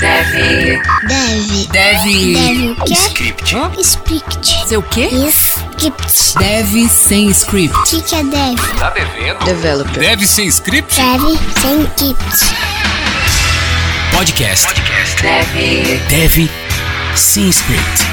Deve. Deve. Deve. Deve o quê? Script. Hã? Script. Seu quê? Script. Deve sem O script. que, que é deve? Tá devendo? Developer. Deve sem script? Deve sem script. Podcast. Podcast. Deve. Deve sem script.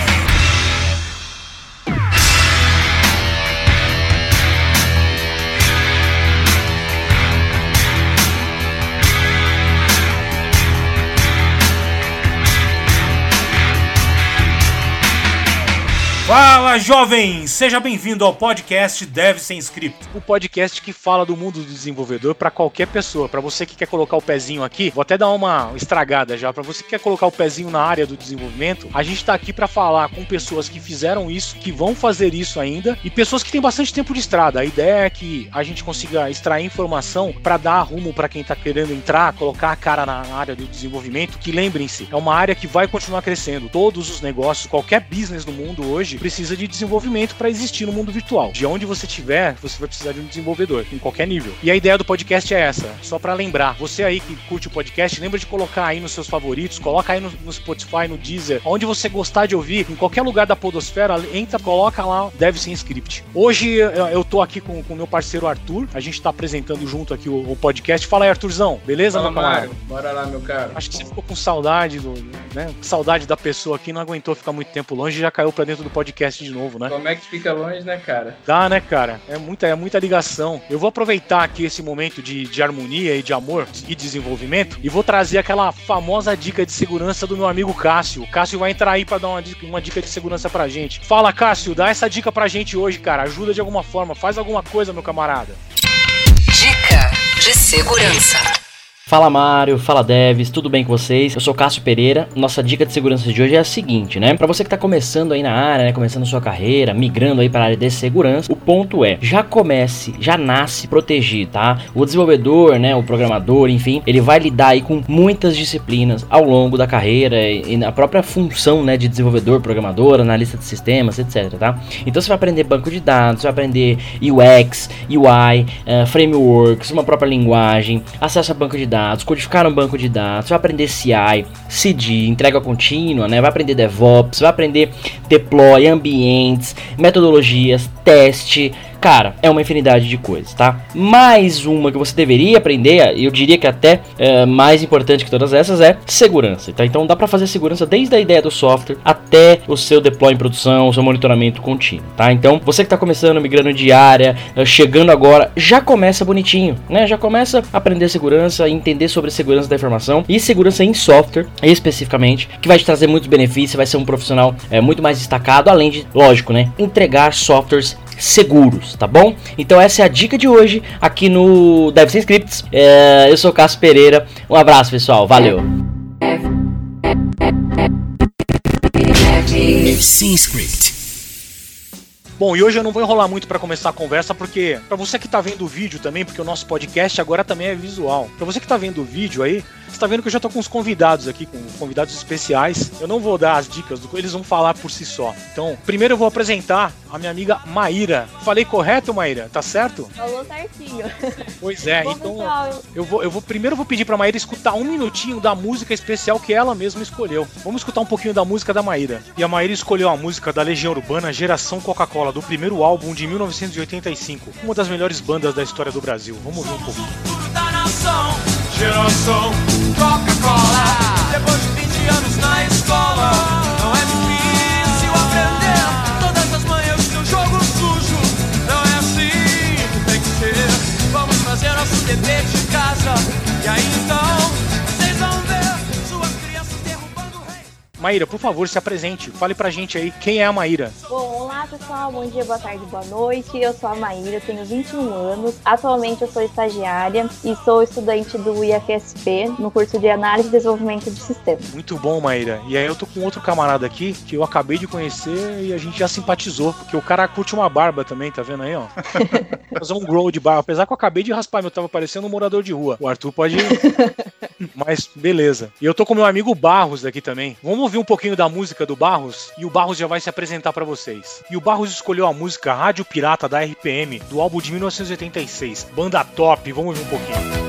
Fala, jovem! Seja bem-vindo ao podcast Dev Sem Script. O podcast que fala do mundo do desenvolvedor para qualquer pessoa. Para você que quer colocar o pezinho aqui, vou até dar uma estragada já. Para você que quer colocar o pezinho na área do desenvolvimento, a gente tá aqui para falar com pessoas que fizeram isso, que vão fazer isso ainda e pessoas que têm bastante tempo de estrada. A ideia é que a gente consiga extrair informação para dar rumo para quem tá querendo entrar, colocar a cara na área do desenvolvimento. Que lembrem-se, é uma área que vai continuar crescendo. Todos os negócios, qualquer business no mundo hoje precisa de desenvolvimento para existir no mundo virtual. De onde você estiver, você vai precisar de um desenvolvedor, em qualquer nível. E a ideia do podcast é essa, só para lembrar. Você aí que curte o podcast, lembra de colocar aí nos seus favoritos, coloca aí no, no Spotify, no Deezer, onde você gostar de ouvir, em qualquer lugar da podosfera, entra, coloca lá, deve ser script. Hoje eu, tô aqui com o meu parceiro Arthur, a gente tá apresentando junto aqui o, o podcast. Fala aí, Arthurzão, beleza, Fala, meu camarada? Mário. Bora lá, meu caro. Acho que você ficou com saudade do, né? Saudade da pessoa aqui, não aguentou ficar muito tempo longe e já caiu pra dentro do podcast de novo, né? Como é que fica longe, né, cara? Dá, né, cara? É muita, é muita ligação. Eu vou aproveitar aqui esse momento de, de harmonia e de amor e desenvolvimento e vou trazer aquela famosa dica de segurança do meu amigo Cássio. O Cássio vai entrar aí pra dar uma dica, uma dica de segurança pra gente. Fala, Cássio, dá essa dica pra gente hoje, cara. Ajuda de alguma forma, faz alguma coisa, meu camarada. Dica de segurança. Fala Mário, fala Devs, tudo bem com vocês? Eu sou Cássio Pereira. Nossa dica de segurança de hoje é a seguinte, né? Para você que tá começando aí na área, né, começando sua carreira, migrando aí para a área de segurança, o ponto é, já comece, já nasce protegido, tá? O desenvolvedor, né, o programador, enfim, ele vai lidar aí com muitas disciplinas ao longo da carreira e, na própria função, né, de desenvolvedor, programador, analista de sistemas, etc, tá? Então você vai aprender banco de dados, vai aprender UX, UI, eh, frameworks, uma própria linguagem, acesso a banco de dados, codificar um banco de dados, vai aprender CI, CD, entrega contínua, né? Vai aprender DevOps, vai aprender deploy, ambientes, metodologias, teste. Cara, é uma infinidade de coisas, tá? Mais uma que você deveria aprender, eu diria que até é, mais importante que todas essas é segurança, tá? Então dá para fazer segurança desde a ideia do software até o seu deploy em produção, o seu monitoramento contínuo, tá? Então você que está começando, migrando de área, eh, chegando agora, já começa bonitinho, né? Já começa a aprender segurança, entender sobre segurança da informação e segurança em software, especificamente, que vai te trazer muitos benefícios, vai ser um profissional é, muito mais destacado, além de, lógico, né? Entregar softwares seguros, tá bom? Então essa é a dica de hoje aqui no Deve Ser Scripts. É, eu sou o Cássio Pereira. Um abraço, pessoal. Valeu. Script. Bom, e hoje eu não vou enrolar muito para começar a conversa, porque para você que tá vendo o vídeo também, porque o nosso podcast agora também é visual. Para você que tá vendo o vídeo aí, você tá vendo que eu já tô com os convidados aqui, com convidados especiais. Eu não vou dar as dicas, do- eles vão falar por si só. Então, primeiro eu vou apresentar a minha amiga Maíra. Falei correto, Maíra? Tá certo? Falou certinho. Pois é, Bom, então pessoal, eu vou, eu vou primeiro eu vou pedir pra Maíra escutar um minutinho da música especial que ela mesma escolheu. Vamos escutar um pouquinho da música da Maíra. E a Maíra escolheu a música da Legião Urbana Geração Coca-Cola, do primeiro álbum de 1985. Uma das melhores bandas da história do Brasil. Vamos ouvir um pouquinho. Geração Coca-Cola. Depois de 20 anos na escola, Maíra, por favor, se apresente. Fale pra gente aí quem é a Maíra. Bom, olá pessoal, bom dia, boa tarde, boa noite. Eu sou a Maíra, tenho 21 anos. Atualmente eu sou estagiária e sou estudante do IFSP no curso de Análise e Desenvolvimento de Sistemas. Muito bom, Maíra. E aí eu tô com outro camarada aqui que eu acabei de conhecer e a gente já simpatizou, porque o cara curte uma barba também, tá vendo aí, ó? Fazer um grow de barba. Apesar que eu acabei de raspar, meu tava parecendo um morador de rua. O Arthur pode. Mas beleza. E eu tô com meu amigo Barros aqui também. Vamos ouvir um pouquinho da música do Barros e o Barros já vai se apresentar pra vocês. E o Barros escolheu a música Rádio Pirata da RPM, do álbum de 1986. Banda top, vamos ouvir um pouquinho.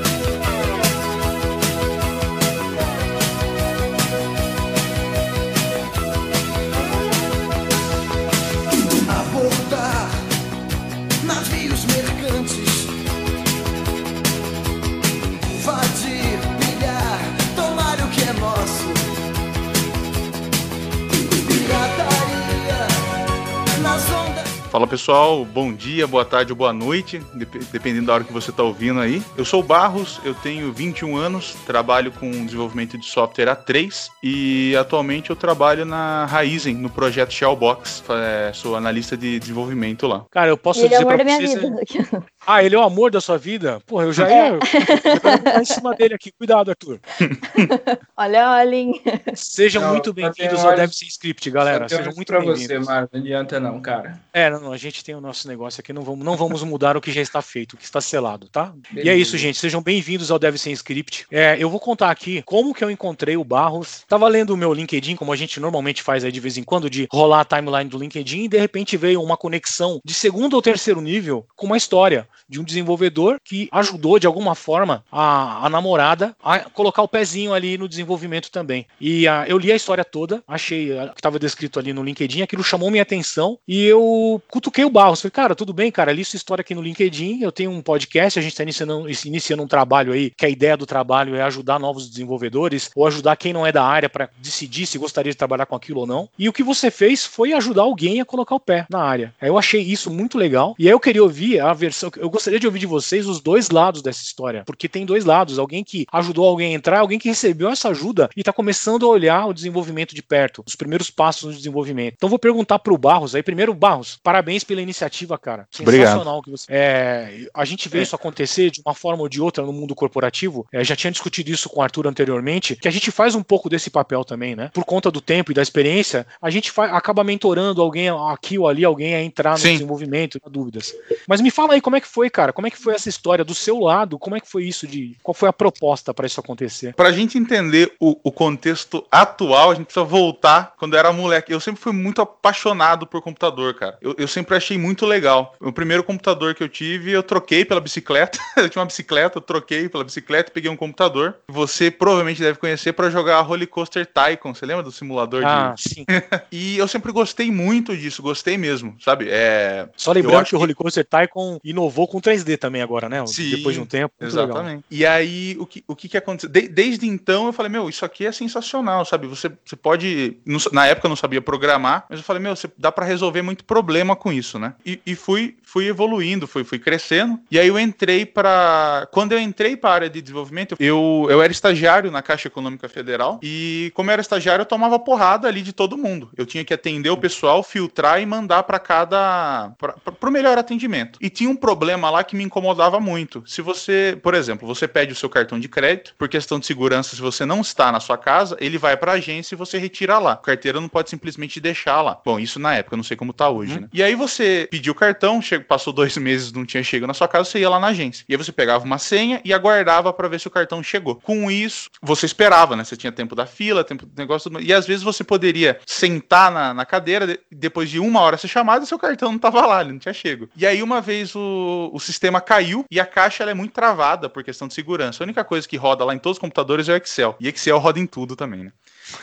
Pessoal, bom dia, boa tarde ou boa noite, dep- dependendo da hora que você está ouvindo aí. Eu sou o Barros, eu tenho 21 anos, trabalho com desenvolvimento de software A3 e atualmente eu trabalho na Raizen, no projeto Shellbox. É, sou analista de desenvolvimento lá. Cara, eu posso ele é o dizer amor pra da minha vocês... vida. Ah, ele é o amor da sua vida? Porra, eu já É. ia... Eu ia ficar em cima dele aqui. Cuidado, Arthur. Olha, olhem. Sejam Não, muito bem-vindos ao Deve Ser Script, galera. Sejam muito bem-vindos. você, Mário. Não adianta não, cara. É, não, não, a gente tem o nosso negócio aqui, não vamos, não vamos mudar o que já está feito, o que está selado, tá? E é isso, gente, sejam bem-vindos ao Deve Ser Script. É, eu vou contar aqui como que eu encontrei o Barros. Tava lendo o meu LinkedIn, como a gente normalmente faz aí de vez em quando, de rolar a timeline do LinkedIn, e de repente veio uma conexão de segundo ou terceiro nível com uma história de um desenvolvedor que ajudou de alguma forma a, a namorada a colocar o pezinho ali no desenvolvimento também. E ah, eu li a história toda, achei ah, que estava descrito ali no LinkedIn, aquilo chamou minha atenção e eu cutuquei o Barros. Falei, cara, tudo bem, cara, li sua história aqui no LinkedIn, eu tenho um podcast, a gente está iniciando, iniciando um trabalho aí, que a ideia do trabalho é ajudar novos desenvolvedores ou ajudar quem não é da área para decidir se gostaria de trabalhar com aquilo ou não. E o que você fez foi ajudar alguém a colocar o pé na área. Eu achei isso muito legal. E aí eu queria ouvir a versão, eu gostaria de ouvir de vocês os dois lados dessa história, porque tem dois lados, alguém que ajudou alguém a entrar, alguém que recebeu essa ajuda e está começando a olhar o desenvolvimento de perto, os primeiros passos no desenvolvimento. Então vou perguntar pro Barros aí, primeiro Barros, parabéns pela iniciativa, cara. Sensacional que você. É, a gente vê É. isso acontecer de uma forma ou de outra no mundo corporativo. É, já tinha discutido isso com o Arthur anteriormente, que a gente faz um pouco desse papel também, né? Por conta do tempo e da experiência, a gente fa- acaba mentorando alguém aqui ou ali, alguém a entrar no Sim. desenvolvimento, dúvidas. Mas me fala aí como é que foi, cara? Como é que foi essa história do seu lado? Como é que foi isso de. Qual foi a proposta para isso acontecer? Pra gente entender o, o contexto atual, a gente precisa voltar quando eu era moleque. Eu sempre fui muito apaixonado por computador, cara. Eu, eu sempre achei muito legal. O primeiro computador que eu tive, eu troquei pela bicicleta. eu tinha uma bicicleta, eu troquei pela bicicleta, peguei um computador. Você provavelmente deve conhecer pra jogar Roller Coaster Tycoon. Você lembra do simulador Ah, de. sim. E eu sempre gostei muito disso, gostei mesmo, sabe? É. Só lembrando acho que o que- Roller Coaster Tycoon inovou com 3D também agora, né? Sim, Depois de um tempo. Muito legal. Exatamente. E aí, o que, o que, que aconteceu? De- desde então, eu falei, meu, isso aqui é sensacional, sabe? Você, você pode. não na época eu não sabia programar, mas eu falei, meu, você, dá pra resolver muito problema com isso, né? E, e fui, fui evoluindo, fui, fui crescendo. E aí eu entrei para Quando eu entrei para a área de desenvolvimento, eu, eu era estagiário na Caixa Econômica Federal. E como eu era estagiário, eu tomava porrada ali de todo mundo. Eu tinha que atender o pessoal, filtrar e mandar para cada. para o melhor atendimento. E tinha um problema lá que me incomodava muito. Se você, por exemplo, você pede o seu cartão de crédito, por questão de segurança, se você não está na sua casa, ele vai para a agência e você retira lá. O carteiro não pode simplesmente deixar lá. Bom, isso na época, eu não sei como tá hoje, né? E aí você pediu o cartão, che- passou dois meses, não tinha chegado na sua casa, você ia lá na agência. E aí você pegava uma senha e aguardava para ver se o cartão chegou. Com isso, você esperava, né? Você tinha tempo da fila, tempo do negócio, e às vezes você poderia sentar na, na cadeira, de- depois de uma hora ser chamado, e seu cartão não tava lá, ele não tinha chego. E aí uma vez o, o sistema caiu e a caixa é muito travada por questão de segurança. A única coisa que roda lá em todos os computadores é o Excel. E Excel roda em tudo também, né?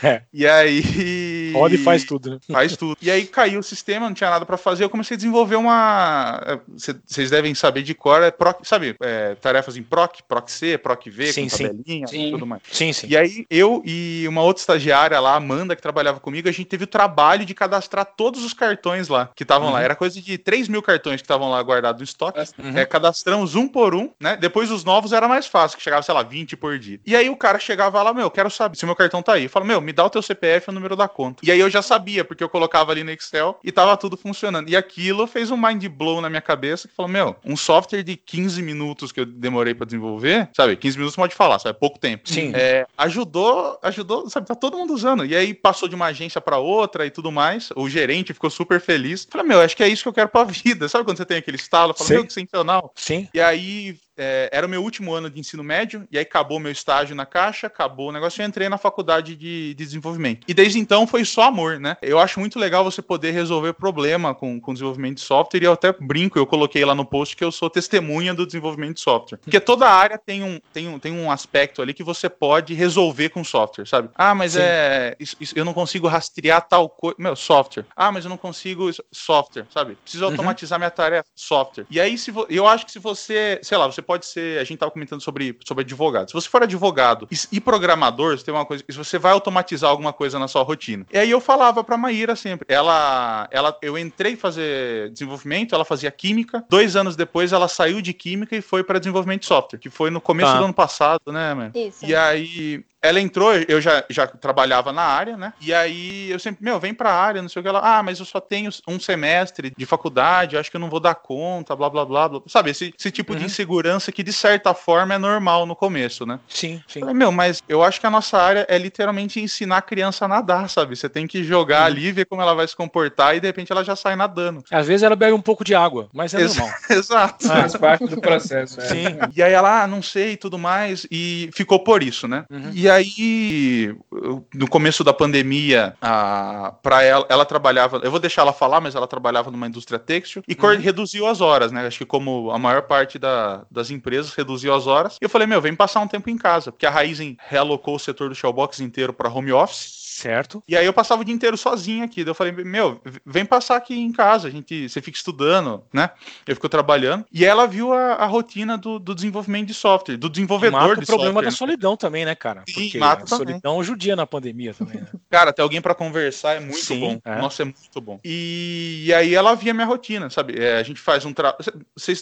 É. E aí. Roda e faz tudo, né? Faz tudo. E aí caiu o sistema, não tinha nada pra fazer. Eu comecei a desenvolver uma. é, cê- Vocês devem saber de cor, é proc, sabe? é, tarefas em proc, proc C, proc V, Sim, com sim. tabelinha Sim. e tudo mais. Sim, sim. E aí, eu e uma outra estagiária lá, Amanda, que trabalhava comigo, a gente teve o trabalho de cadastrar todos os cartões lá que estavam lá. Era coisa de 3 mil cartões que estavam lá guardados no estoque. Uhum. É, cadastramos um por um, né? Depois os novos era mais fácil, que chegava, sei lá, 20 por dia. E aí o cara chegava lá, meu, quero saber se o meu cartão tá aí. Eu falo, meu, me dá o teu CPF e o número da conta. E aí eu já sabia, porque eu colocava ali no Excel e tava tudo funcionando. E aquilo fez um mind blow na minha cabeça que falou, meu, um software de 15 minutos que eu demorei pra desenvolver, sabe? 15 minutos pode falar, sabe? Pouco tempo. Sim. É, ajudou, ajudou, sabe? Tá todo mundo usando. E aí passou de uma agência pra outra e tudo mais. O gerente ficou super feliz. Falei, meu, acho que é isso que eu quero pra vida. Sabe quando você tem aquele estalo? Fala, meu, que sensacional. Sim. E aí é, era o meu último ano de ensino médio, e aí acabou meu estágio na Caixa, acabou o negócio, e eu entrei na faculdade de, de desenvolvimento. E desde então foi só amor, né? Eu acho muito legal você poder resolver problema com, com desenvolvimento de software, e eu até brinco, eu coloquei lá no post que eu sou testemunha do desenvolvimento de software. Porque toda área tem um, tem um, tem um aspecto ali que você pode resolver com software, sabe? Ah, mas Sim. é. isso- isso- eu não consigo rastrear tal coisa. Meu, software. Ah, mas eu não consigo. Software, sabe? Preciso automatizar minha tarefa. Software. E aí, se vo- eu acho que se você, sei lá, você pode ser. A gente tava comentando sobre, sobre advogado. Se você for advogado e, programador, você tem uma coisa. Se você vai automatizar alguma coisa na sua rotina. E aí eu falava pra Maíra sempre. Ela. ela eu entrei fazer desenvolvimento, ela fazia química. Dois anos depois, ela saiu de química e foi pra desenvolvimento de software, que foi no começo Tá. do ano passado, né, mano? Isso. E aí, ela entrou, eu já, já trabalhava na área, né? E aí eu sempre, meu, vem pra área, não sei o que. Ela, ah, mas eu só tenho um semestre de faculdade, acho que eu não vou dar conta, blá, blá, blá, blá. Sabe, esse, esse tipo de Uhum. insegurança que, de certa forma, é normal no começo, né? Sim, sim. Eu Falei, meu, mas eu acho que a nossa área é literalmente ensinar a criança a nadar, sabe? Você tem que jogar Uhum. ali, ver como ela vai se comportar e de repente ela já sai nadando. Às vezes ela bebe um pouco de água, mas é Ex- normal. Exato. Faz parte do processo. É. Sim. E aí ela, ah, não sei e tudo mais, e ficou por isso, né? Uhum. E aí, eu- no começo da pandemia, a, pra ela, ela trabalhava, eu vou deixar ela falar, mas ela trabalhava numa indústria têxtil e cor- reduziu as horas, né? Acho que como a maior parte da- das empresas reduziu as horas. E eu falei, meu, vem passar um tempo em casa, porque a Raizen realocou o setor do Shellbox inteiro para home office. Certo? E aí eu passava o dia inteiro sozinho aqui. Daí eu falei, meu, vem passar aqui em casa, a gente, você fica estudando, né? Eu fico trabalhando. E ela viu a, a rotina do, do desenvolvimento de software, do desenvolvedor Mata de o problema software. da né? solidão também, né, cara? Sim, Porque mata a também. solidão judia na pandemia também, né? Cara, ter alguém pra conversar é muito Sim, bom. é. Nossa, é muito bom. E, e aí ela via minha rotina, sabe? É, a gente faz um trabalho.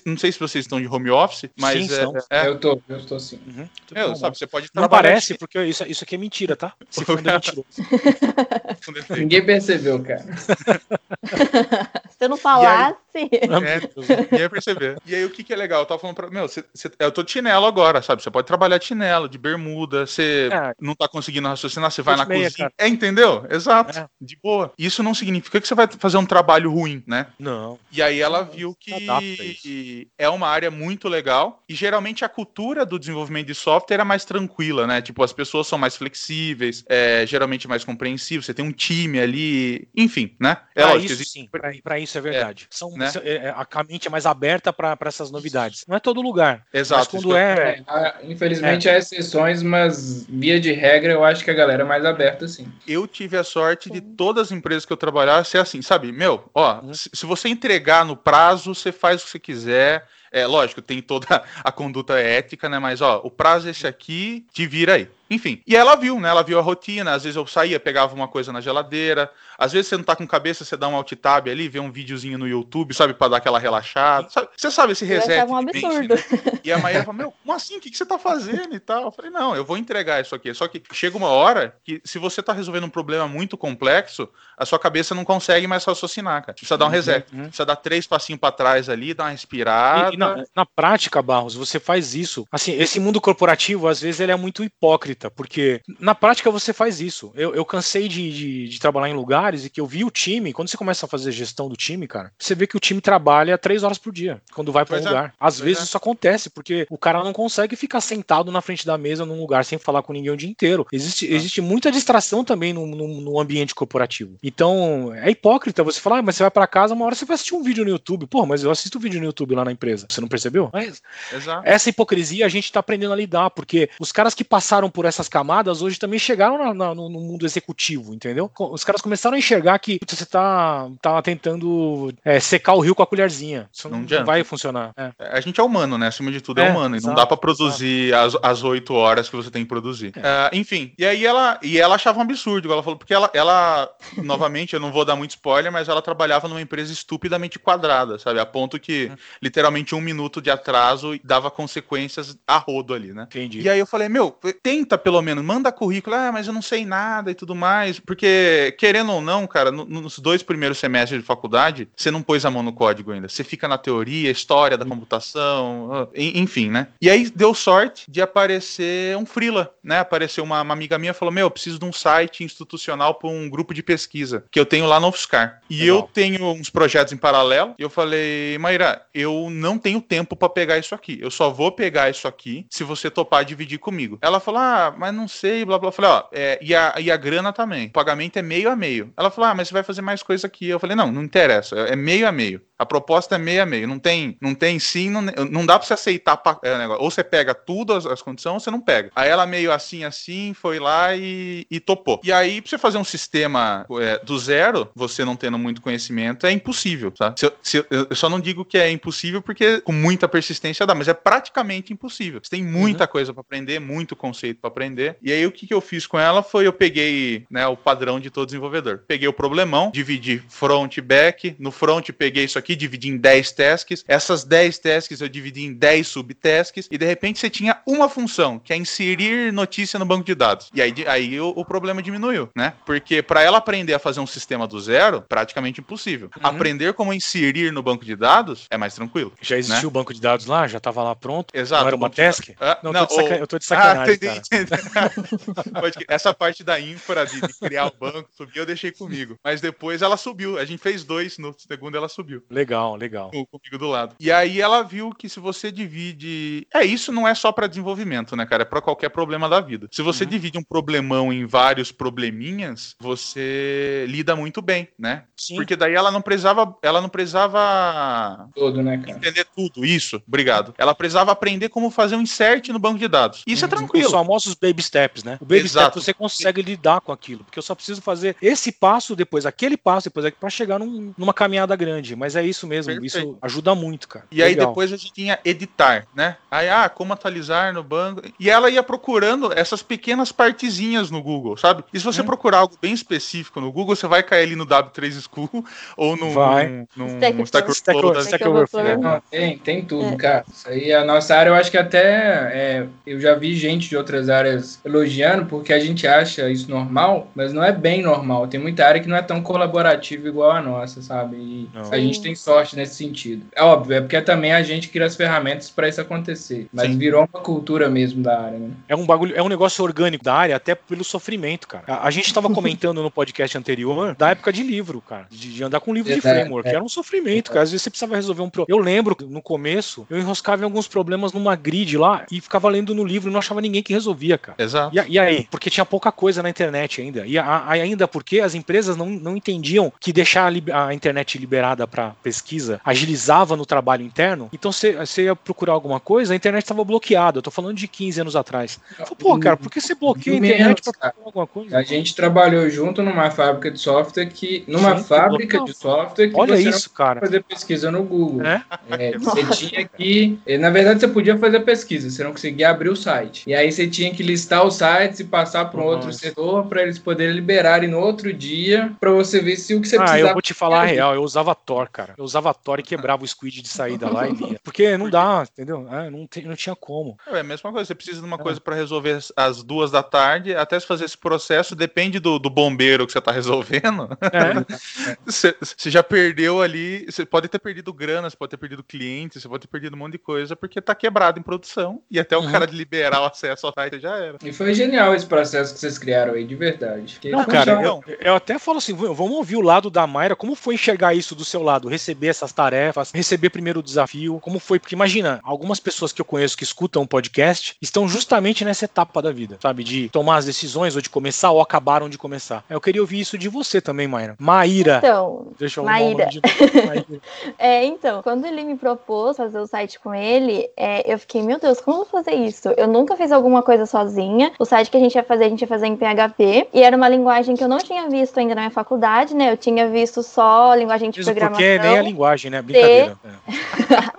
Não sei se vocês estão de home office, mas Sim, é, é, Eu tô, eu tô sim. Uhum. Meu, bom, sabe, você pode Não trabalhar parece, porque isso, isso aqui é mentira, tá? Se for é mentiroso. Ninguém percebeu, cara. Eu não falasse. É, ninguém ia perceber. E aí, o que que é legal? Eu tava falando pra. Meu, você- você- eu tô de chinelo agora, sabe? Você pode trabalhar de chinelo, de bermuda, você É. não tá conseguindo raciocinar, você vai na meia, cozinha. cara. É, entendeu? Exato. É. De boa. Isso não significa que você vai fazer um trabalho ruim, né? Não. E aí ela viu que é uma área muito legal e geralmente a cultura do desenvolvimento de software é mais tranquila, né? Tipo, as pessoas são mais flexíveis, é, geralmente mais compreensivas, você tem um time ali, enfim, né? É Pra lógico, isso, existe- sim. Pra, pra isso é verdade. São, né? é, é, a a mente é mais aberta pra essas novidades. Não é todo lugar. Exato. mas quando isso é. É, infelizmente há exceções, mas via de regra eu acho que a galera é mais aberta sim. eu tive a sorte de todas as empresas que eu trabalhar ser assim, sabe? Meu, ó, Uhum. se, se você entregar no prazo, você faz o que você quiser. É lógico, tem toda a conduta ética, né? Mas ó, o prazo é esse aqui, te vira aí. Enfim. E ela viu, né? Ela viu a rotina. Às vezes eu saía, pegava uma coisa na geladeira. Às vezes você não tá com cabeça, você dá um alt tab ali, vê um videozinho no YouTube, sabe? Pra dar aquela relaxada. Sabe? Você sabe esse Eu reset? achava um de mente, absurdo. né? E a Maíra falou, meu, como assim? O que, que você tá fazendo e tal? Eu falei, não, eu vou entregar isso aqui. Só que chega uma hora que, se você tá resolvendo um problema muito complexo, a sua cabeça não consegue mais raciocinar, cara. Precisa dar um reset. Uhum. Precisa dar três passinhos pra trás ali, dar uma respirada. E, e na, na prática, Barros, você faz isso. Assim, esse mundo corporativo, às vezes, ele é muito hipócrita, porque na prática você faz isso. Eu, eu cansei de, de, de trabalhar em lugares e que eu vi o time, quando você começa a fazer gestão do time, cara, você vê que o time trabalha três horas por dia, quando vai para um é, lugar. Às pois vezes é. isso acontece, porque o cara não consegue ficar sentado na frente da mesa num lugar sem falar com ninguém o dia inteiro. Existe, Ah. existe muita distração também no, no, no ambiente corporativo. Então, é hipócrita você falar, ah, mas você vai para casa, uma hora você vai assistir um vídeo no YouTube. Pô, mas eu assisto vídeo no YouTube lá na empresa. Você não percebeu? Mas Exato. essa hipocrisia a gente tá aprendendo a lidar, porque os caras que passaram por essas camadas hoje também chegaram na- na- no, mundo executivo, entendeu? Os caras começaram a enxergar que putz, você tá, tá tentando é, secar o rio com a colherzinha. Isso não, Não vai funcionar. É. A gente é humano, né? Acima de tudo é, É, humano. E não exato, dá pra produzir as, as oito horas que você tem que produzir. Ah, enfim, e aí ela, e ela achava um absurdo, ela falou, porque ela, ela, novamente, eu não vou dar muito spoiler, mas ela trabalhava numa empresa estupidamente quadrada, sabe? A ponto que, literalmente, um minuto de atraso dava consequências a rodo ali, né? Entendi. E aí eu falei, meu, tenta pelo menos, manda currículo, ah, mas eu não sei nada e tudo mais. Porque, querendo ou não, cara, no- nos dois primeiros semestres de faculdade, você não pôs a mão no código ainda. Você fica na teoria, história da computação, ah, en- enfim, né? E aí deu sorte de aparecer um freela, né? Apareceu uma, uma amiga minha falou: Meu, eu preciso de um site institucional para um grupo de pesquisa que eu tenho lá no UFSCar. E Legal. eu tenho uns projetos em paralelo. E eu falei, Maíra, eu não tenho tempo para pegar isso aqui. Eu só vou pegar isso aqui se você topar dividir comigo. Ela falou: Ah, ah, mas não sei, blá blá. Eu falei, ó, é, e, a, e a grana também. O pagamento é meio a meio. Ela falou, ah, mas você vai fazer mais coisa aqui. Eu falei, não, não interessa, é meio a meio. A proposta é meio a meio. Não tem, não tem sim, não, não dá pra você aceitar. é, negócio. Ou você pega tudo, as, as condições, ou você não pega. Aí ela meio assim, assim, foi lá e, e topou. E aí, pra você fazer um sistema é, do zero, você não tendo muito conhecimento, é impossível, tá? Se eu, se eu- eu só não digo que é impossível porque com muita persistência dá, mas é praticamente impossível. Você tem muita coisa pra aprender, muito conceito pra aprender. E aí, o que, que eu fiz com ela foi eu peguei né, o padrão de todo desenvolvedor. Peguei o problemão, dividi front e back. No front, peguei isso aqui, dividi em 10 tasks. Essas 10 tasks eu dividi em 10 subtasks. E de repente você tinha uma função, que é inserir notícia no banco de dados. E aí, aí o, o problema diminuiu, né? Porque para ela aprender a fazer um sistema do zero, praticamente impossível. Aprender como inserir no banco de dados é mais tranquilo. Já existia né? o banco de dados lá, já tava lá pronto. Exato. Não era uma task? Ah, Não, eu tô de saca- o- eu tô de sacanagem, Ah, entendi. Essa parte da infra de, de criar o banco subir, eu deixei comigo. Mas depois ela subiu. A gente fez dois, no segundo ela subiu. Legal, legal. com- Comigo do lado. E aí ela viu que se você divide. É, isso não é só pra desenvolvimento, né, cara? É pra qualquer problema da vida. Se você divide um problemão em vários probleminhas, você lida muito bem, né? Sim. Porque daí ela não precisava. Ela não precisava Todo, né, cara? entender tudo. Isso, obrigado. Ela precisava aprender como fazer um insert no banco de dados. Isso é Os tranquilo. Famosos baby steps, né? O baby Exato. step você consegue lidar com aquilo, porque eu só preciso fazer esse passo, depois aquele passo, depois para chegar num- numa caminhada grande. Mas é isso mesmo, Perfeito. isso ajuda muito, cara. E aí Legal. depois a gente tinha editar, né? Aí, ah, como atualizar no banco. E ela ia procurando essas pequenas partezinhas no Google, sabe? E se você Hum. procurar algo bem específico no Google, você vai cair ali no W3 School ou no, Vai. num, num Stack Stack Stack Overflow Stack. Não, tem, tem tudo, É. cara. Isso aí, a nossa área, eu acho que até é, eu já vi gente de outras áreas elogiando, porque a gente acha isso normal, mas não é bem normal. Tem muita área que não é tão colaborativa igual a nossa, sabe? E Não. a gente tem sorte nesse sentido. É óbvio, é porque também a gente cria as ferramentas para isso acontecer. Mas Sim. virou uma cultura mesmo da área, né? É um bagulho, é um negócio orgânico da área, até pelo sofrimento, cara. A, a gente tava comentando no podcast anterior da época de livro, cara. De, de andar com livro de Verdade, framework. é. Era um sofrimento, cara. Às vezes você precisava resolver um problema. Eu lembro no começo, eu enroscava em alguns problemas numa grid lá e ficava lendo no livro e não achava ninguém que resolvia, cara. Exato. E, e aí? Porque tinha pouca coisa na internet ainda. E a- a- ainda porque as empresas não, não entendiam que deixar a, a internet liberada para pesquisa agilizava no trabalho interno. Então você ia procurar alguma coisa, a internet estava bloqueada. Eu tô falando de 15 anos atrás. Falei, Pô, cara, por que você bloqueia a internet para procurar alguma coisa? A gente trabalhou junto numa fábrica de software que. Numa Gente, fábrica não. de software que Olha você isso, cara. fazer pesquisa no Google. É? É, você tinha que. Na verdade, você podia fazer pesquisa, você não conseguia abrir o site. E aí você tinha que listar os sites e passar para um outro setor para eles poderem liberarem no outro dia para você ver se o que você Ah, eu vou te falar a real, eu usava Tor, cara. Eu usava Tor e quebrava o squid de saída lá e lia. Porque não dá, entendeu? É, não, tem- não tinha como. É a mesma coisa. Você precisa de uma coisa para resolver as- às duas da tarde, até se fazer esse processo, depende do, do bombeiro que você tá resolvendo. É, Você já perdeu ali. Você pode ter perdido grana, você pode ter perdido cliente, você pode ter perdido um monte de coisa, porque tá quebrado em produção. E até o Uhum. cara de liberar o acesso ao site já era. E foi genial esse processo que vocês criaram aí, de verdade. Porque Não, foi cara, eu, eu até falo assim, vamos ouvir o lado da Mayra, como foi enxergar isso do seu lado, receber essas tarefas, receber primeiro o desafio, como foi, porque imagina, algumas pessoas que eu conheço que escutam o podcast estão justamente nessa etapa da vida, sabe, de tomar as decisões ou de começar ou acabaram de começar. Eu queria ouvir isso de você também, Mayra. Maíra. Então, Deixa eu Maíra. de Maíra. É, então, quando ele me propôs fazer o site com ele, é, eu fiquei, meu Deus, como eu vou fazer isso? Eu nunca fiz alguma coisa sozinha. O site que a gente ia fazer, a gente ia fazer em PHP. E era uma linguagem que eu não tinha visto ainda na minha faculdade, né? Eu tinha visto só linguagem de Mesmo programação. porque nem a linguagem, né? Brincadeira. É.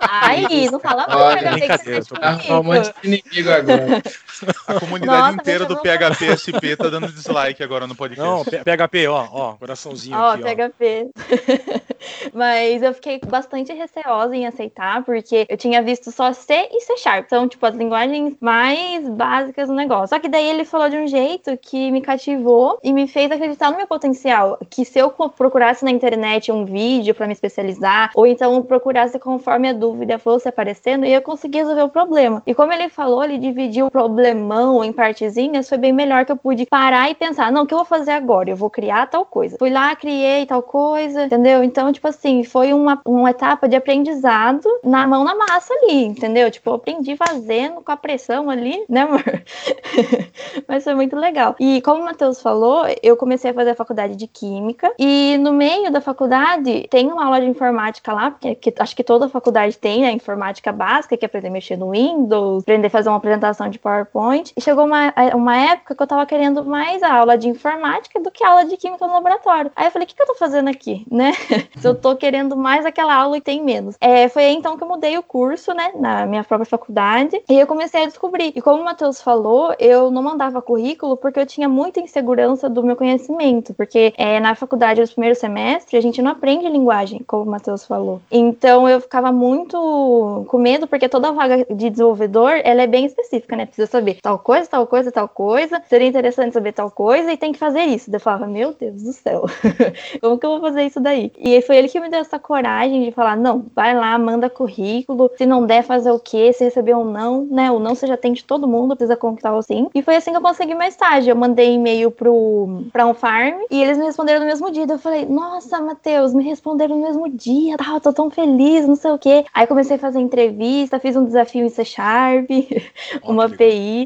Ai, não fala mal do PHP que tô arrumando um monte de inimigo agora. A comunidade Nossa, inteira do PHP SP tá dando dislike agora no podcast. Não, PHP, ó, ó, coraçãozinho Ó, aqui, ó. PHP. Mas eu fiquei bastante receosa em aceitar, porque eu tinha visto só C e C Sharp. São, tipo, as linguagens mais básicas do negócio. Só que daí ele falou de um jeito que me cativou e me fez acreditar no meu potencial. Que se eu procurasse na internet um vídeo pra me especializar, ou então procurasse conforme a dúvida fosse aparecendo, eu ia conseguir resolver o problema. E como ele falou, ele dividiu o problemão em partezinhas, foi bem melhor que eu pude parar e pensar, não, o que eu vou fazer agora? Eu vou criar tal coisa. Fui lá, criei tal coisa, entendeu? Então, tipo assim, foi uma, uma etapa de aprendizado na mão na massa ali, entendeu? Tipo, eu aprendi fazendo com a pressão ali, né, amor? Mas foi muito legal. E como o Matheus falou, eu comecei a fazer a faculdade de Química. E no meio da faculdade tem uma aula de informática lá, que, que acho que toda faculdade tem, né? Informática básica, que é aprender a mexer no Windows, aprender a fazer uma apresentação de PowerPoint. E chegou uma, uma época que eu tava querendo mais a aula de informática do que a aula de Química no laboratório. Aí eu falei, o que, que eu tô fazendo aqui, né? Se eu tô querendo mais aquela aula e tem menos. É, foi aí então que eu mudei o curso, né? Na minha própria faculdade. E eu comecei a descobrir. E como o Matheus falou, eu não mandava currículo porque eu tinha muita insegurança do meu conhecimento. Porque é, na faculdade, nos primeiros semestres, a gente não aprende linguagem, como o Matheus falou. Então eu ficava muito com medo, porque toda vaga de desenvolvedor, ela é bem específica, né? Precisa saber tal coisa, tal coisa, tal coisa. Seria interessante saber tal coisa e tem que fazer isso. Eu falava, meu Deus do céu, como que eu vou fazer isso daí? E foi ele que me deu essa coragem de falar, não, vai lá, manda currículo. Se não der, fazer o quê? Se receber um não, né? O não você já tem de todo mundo, precisa conquistar o sim. E foi assim que eu consegui meu estágio. Eu mandei e-mail pro, pra um farm e eles me responderam no mesmo dia. Eu falei, nossa, Matheus, me responderam no mesmo dia, tal, tô tão feliz, não sei o quê. Aí comecei a fazer entrevista, fiz um desafio em C Sharp, uma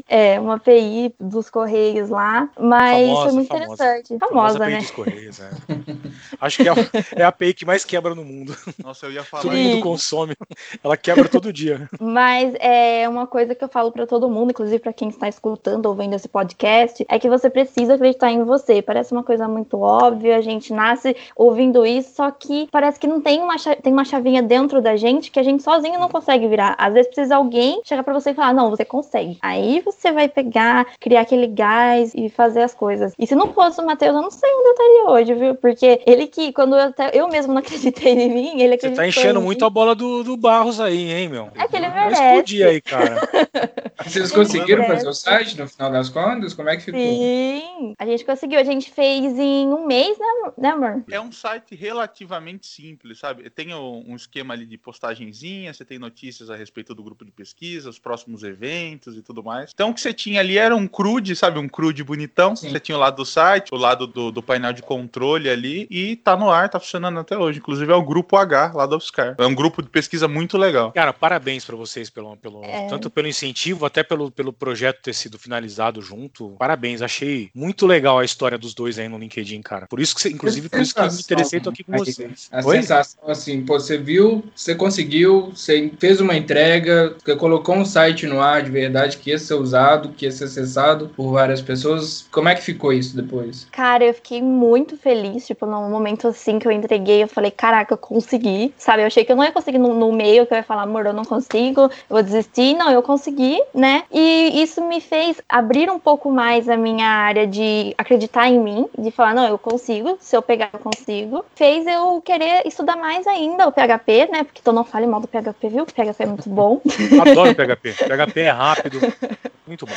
É, uma PI dos Correios lá. Mas Famosa, foi muito famosa. interessante. Famosa, API né? dos Correios, é. Acho que é a, é a API que mais quebra no mundo. Nossa, eu ia falar. Todo mundo consome. Ela quebra todo dia. Mas é uma coisa que eu falo pra todo mundo, inclusive pra quem está escutando ou vendo esse podcast, é que você precisa acreditar em você. Parece uma coisa muito óbvia, a gente nasce ouvindo isso, só que parece que não tem uma, tem uma chavinha dentro da gente que a gente sozinho não consegue virar. Às vezes precisa alguém chegar pra você e falar: "Não, você consegue". Aí você vai pegar, criar aquele gás e fazer as coisas. E se não fosse o Matheus, eu não sei onde eu estaria hoje, viu? Porque ele que quando eu, até, eu mesmo não acreditei em mim, ele Você acreditou tá em enchendo mim. muito a bola do, do Barros aí, hein, meu? É que ele merece. explodir aí, cara. Vocês conseguiram fazer o site no final das contas? Como é que ficou? Sim, a gente conseguiu. A gente fez em um mês, né, amor? né, amor? É um site relativamente simples, sabe? Tem um um esquema ali de postagenzinha, você tem notícias a respeito do grupo de pesquisa, os próximos eventos e tudo mais. Então o que você tinha ali era um CRUD, sabe? Um CRUD bonitão. Sim. Você tinha o lado do site, o lado do, do painel de controle ali e tá no ar, tá funcionando até hoje. Inclusive é o grupo H lá da UFSCar. É um grupo de pesquisa muito legal. Cara, parabéns pra vocês pelo, pelo É. tanto pelo incentivo, até pelo, pelo projeto ter sido finalizado junto. Parabéns, achei muito legal a história dos dois aí no LinkedIn, cara. Por isso que, você- inclusive, por isso que eu me interessei, tô aqui com vocês. A Oi? sensação assim, pô, você viu, você conseguiu, você fez uma entrega, você colocou um site no ar de verdade que ia ser usado, que ia ser acessado por várias pessoas. Como é que ficou isso depois? Cara, eu fiquei muito feliz, tipo, no momento assim que eu entreguei, eu falei, caraca, eu consegui, sabe? Eu achei que eu não ia conseguir no, no meio, que eu ia falar, amor, eu não consigo, eu vou desistir. Não, eu consegui, né? E isso me fez abrir um pouco mais a minha área de acreditar em mim, de falar, não, eu consigo, se eu pegar, eu consigo. Fez eu querer estudar mais ainda o PHP, né? Porque então não fale mal do PHP, viu? O PHP é muito bom. Adoro PHP. PHP é rápido. Muito bom.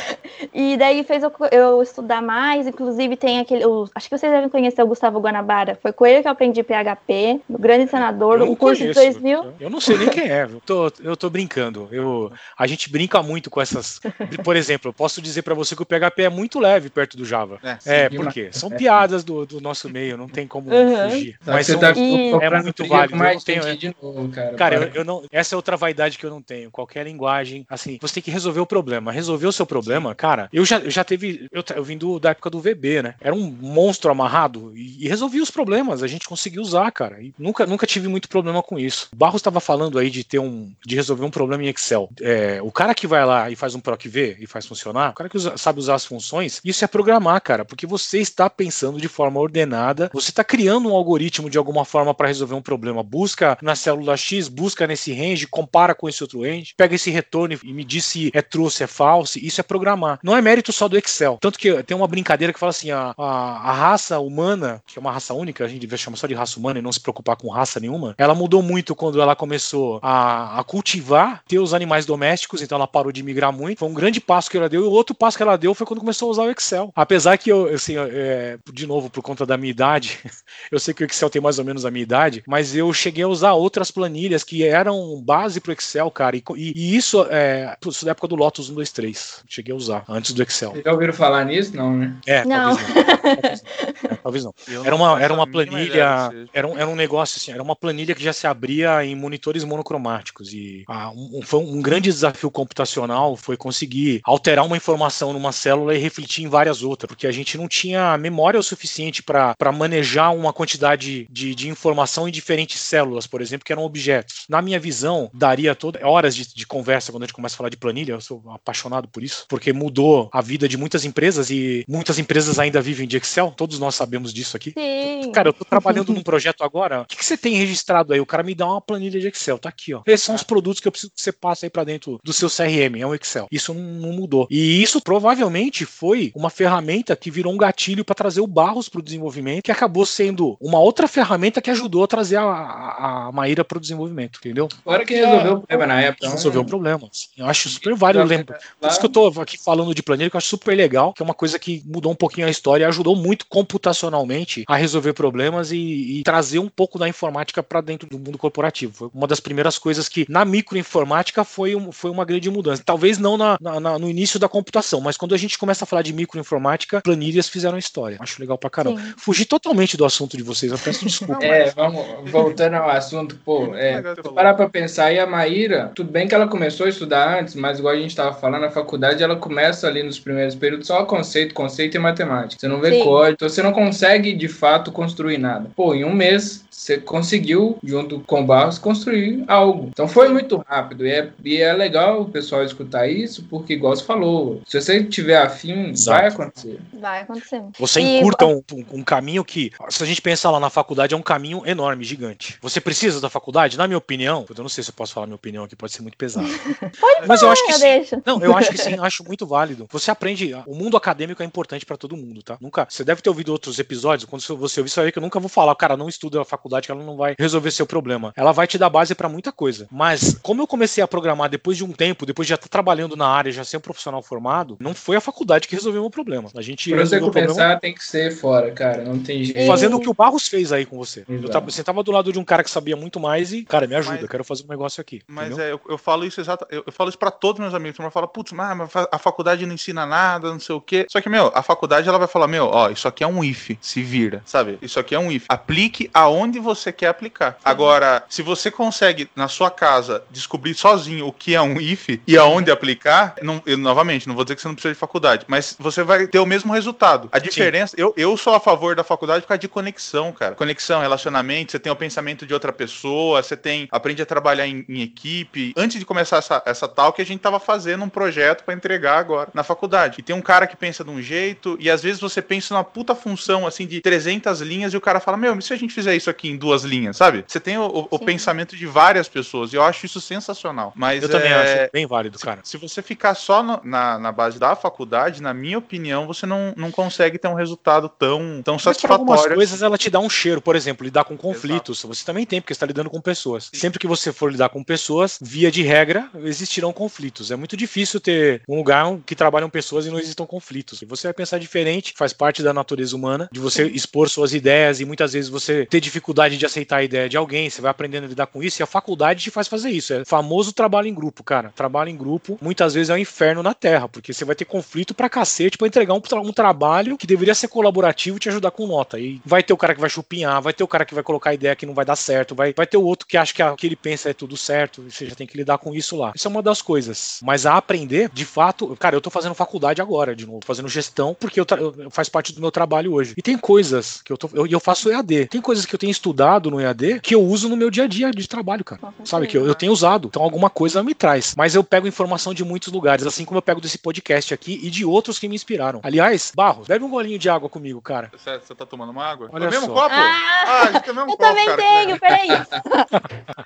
E daí fez eu, eu estudar mais, inclusive tem aquele. o- acho que vocês devem conhecer o Gustavo Guanabara. Foi com ele que eu aprendi PHP, o grande senador, o curso conheço. de 2000. Eu- Eu não sei nem quem é. Eu tô, eu tô brincando. Eu, a gente brinca muito com essas. Por exemplo, eu posso dizer pra você que o PHP é muito leve perto do Java. É, É, sim, por quê? São piadas do, do nosso meio, não tem como Uhum. fugir. Só Mas são- tá E- É muito válido, eu não tenho- de novo, cara. Cara, Para. eu, eu não. Essa é outra vaidade que eu não tenho. Qualquer linguagem, assim, você tem que resolver o problema. Resolver o seu problema, cara. Eu já, eu já teve. Eu, eu vim do, da época do VB, né? Era um monstro amarrado e, e resolvia os problemas. A gente conseguiu usar, cara. E nunca, nunca tive muito problema com isso. O Barros estava falando aí de ter um. de resolver um problema em Excel. É, o cara que vai lá e faz um PROC V e faz funcionar, o cara que usa- sabe usar as funções, isso é programar, cara. Porque você está pensando de forma ordenada, você está criando um algoritmo de alguma forma para resolver um problema. Busca na célula X, busca nesse range, compara com esse outro range, pega esse retorno e me diz se é true ou se é false. Isso é programar. Não é mérito só do Excel. Tanto que tem uma brincadeira que fala assim: a, a, a raça humana, que é uma raça única, a gente devia chamar só de raça humana e não se preocupar com raça nenhuma, ela mudou muito quando ela começou a, a cultivar, ter os animais domésticos, então ela parou de migrar muito. Foi um grande passo que ela deu. E o outro passo que ela deu foi quando começou a usar o Excel. Apesar que eu, assim, é, de novo, por conta da minha idade, eu sei que o Excel tem mais ou menos a minha idade, mas eu cheguei a usar outras planilhas que eram base pro Excel, cara. E, e- e isso é isso da época do Lotus 123. Cheguei a usar antes do Excel. Vocês já ouviram falar nisso? Não, né? É, Não. talvez não. Talvez não. É, talvez não. Era uma, era uma planilha, era um, era um negócio assim, era uma planilha que já se abria em monitores monocromáticos e ah, um, um- foi um grande desafio computacional foi conseguir alterar uma informação numa célula e refletir em várias outras, porque a gente não tinha memória o suficiente para manejar uma quantidade de, de informação em diferentes células, por exemplo, que eram objetos. Na minha visão, daria toda horas de, de conversa quando a gente começa a falar de planilha, eu sou apaixonado por isso, porque mudou a vida de muitas empresas e muitas empresas ainda vivem de Excel, todos nós sabemos disso aqui. Sim. Cara, eu tô trabalhando num projeto agora. O que, que você tem registrado aí? O cara me dá uma planilha de Excel, tá aqui, ó. Esses são os produtos que eu preciso que você passe aí pra dentro do seu CRM, é um Excel. Isso não, não mudou. E isso provavelmente foi uma ferramenta que virou um gatilho pra trazer o Barros pro desenvolvimento, que acabou sendo uma outra ferramenta que ajudou a trazer a, a, a Maíra pro desenvolvimento, entendeu? Fora que resolveu o problema na época. Resolveu o problema. Eu acho super válido lembrar. Por isso que eu tô aqui falando de planilha, que eu acho super legal, que é uma coisa que mudou um pouquinho a história e ajudou muito computacionalmente a resolver problemas e, e trazer um pouco da informática para dentro do mundo corporativo. Foi uma das primeiras coisas que na microinformática foi, um, foi uma grande mudança. Talvez não na, na- na- no início da computação, mas quando a gente começa a falar de microinformática, planilhas fizeram história. Acho legal pra caramba. Sim. Fugi totalmente do assunto de vocês, eu peço desculpa. É, vamos voltando ao assunto, pô, é, parar pra pensar, e a Maíra, tudo bem que ela começou a estudar antes, mas igual a gente tava falando, faculdade ela começa ali nos primeiros períodos só conceito, conceito e matemática. Você não vê Sim. código, então você não consegue de fato construir nada. Pô, em um mês você conseguiu, junto com o Barros, construir algo. Então foi muito rápido. E é, e é legal o pessoal escutar isso, porque, igual você falou, se você tiver afim, Exato. vai acontecer. Vai acontecer. Você E- encurta um, um- um caminho que, se a gente pensar lá na faculdade, é um caminho enorme, gigante. Você precisa da faculdade? Na minha opinião, eu não sei se eu posso falar minha opinião aqui, pode ser muito pesado. Mas eu acho que eu. Não, eu acho que sim, acho muito válido. Você aprende, o mundo acadêmico é importante pra todo mundo, tá? Nunca, você deve ter ouvido outros episódios, quando você ouvir, você vai ver que eu nunca vou falar, cara, não estuda a faculdade que ela não vai resolver seu problema. Ela vai te dar base pra muita coisa. Mas como eu comecei a programar depois de um tempo, depois de já estar trabalhando na área, já ser um profissional formado, não foi a faculdade que resolveu o meu problema. A gente Pra você o problema começar, tem que ser fora, cara. Não tem jeito. fazendo o que o Barros fez aí com você. Eu tava, você tava do lado de um cara que sabia muito mais e, cara, me ajuda, Mas- eu quero fazer um negócio aqui. Mas entendeu? é, eu, eu falo isso exato, eu, eu falo isso pra todos meus amigos. Uma fala, putz, mas mas fa- a faculdade não ensina nada, não sei o quê. Só que, meu, a faculdade ela vai falar, meu, ó, isso aqui é um if, se vira, sabe? Isso aqui é um if. Aplique aonde você quer aplicar. Agora, se você consegue na sua casa descobrir sozinho o que é um if e aonde aplicar, não, eu, novamente, não vou dizer que você não precisa de faculdade, mas você vai ter o mesmo resultado. A diferença, eu, eu sou a favor da faculdade por causa de conexão, cara. Conexão, relacionamento, você tem o pensamento de outra pessoa, você tem aprende a trabalhar em, em equipe. Antes de começar essa, essa tal que a gente tava fazendo um projeto pra entregar agora na faculdade. E tem um cara que pensa de um jeito e às vezes você pensa numa puta função assim de 300 linhas e o cara fala: "Meu, e se a gente fizer isso aqui em duas linhas?", sabe? Você tem o, o- o Sim. pensamento de várias pessoas e eu acho isso sensacional. Mas eu também é, acho bem válido, cara. se você ficar só no- na, na base da faculdade, na minha opinião, você não, não consegue ter um resultado tão, tão Mas para algumas satisfatório. coisas ela te dá um cheiro, por exemplo, lidar com conflitos. Você também tem, porque você está lidando com pessoas. Sempre que você for lidar com pessoas, via de regra, existirão conflitos. É muito difícil ter um lugar que trabalham pessoas e não existam conflitos. Você vai pensar diferente, faz parte da natureza humana, de você expor suas ideias e muitas vezes você ter dificuldade de aceitar a ideia de alguém, você vai aprendendo a lidar com isso e a faculdade te faz fazer isso. É famoso trabalho em grupo, cara. Trabalho em grupo muitas vezes é um inferno na terra, porque você vai ter conflito pra cacete pra entregar um, tra- um trabalho que deveria ser colaborativo e te ajudar com nota. E vai ter o cara que vai chupinhar, vai ter o cara que vai colocar ideia que não vai dar certo, vai, vai ter o outro que acha que o que ele pensa é tudo certo, e você já tem que lidar com isso lá. Isso é uma das coisas. Mas a aprender, de fato, cara, eu tô fazendo faculdade agora, de novo, fazendo gestão, porque eu, eu- faz parte do meu trabalho hoje. E tem coisas que eu tô. Eu, eu faço EAD. Tem coisas que eu tenho estudado no EAD que eu uso no meu dia a dia de trabalho, cara. Com Sabe, que eu, eu tenho usado. Então alguma coisa me traz. Mas eu pego informação de muitos lugares, assim como eu pego desse podcast aqui e de outros que me inspiraram. Aliás, Barros, bebe um golinho de água comigo, cara. Você, você tá tomando uma água? Olha é o mesmo só. copo? Ah, Ah, o mesmo eu copo, também cara. tenho, peraí.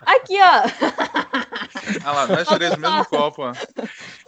Aqui, ó. Ah lá, nós três, mesmo copo, ó.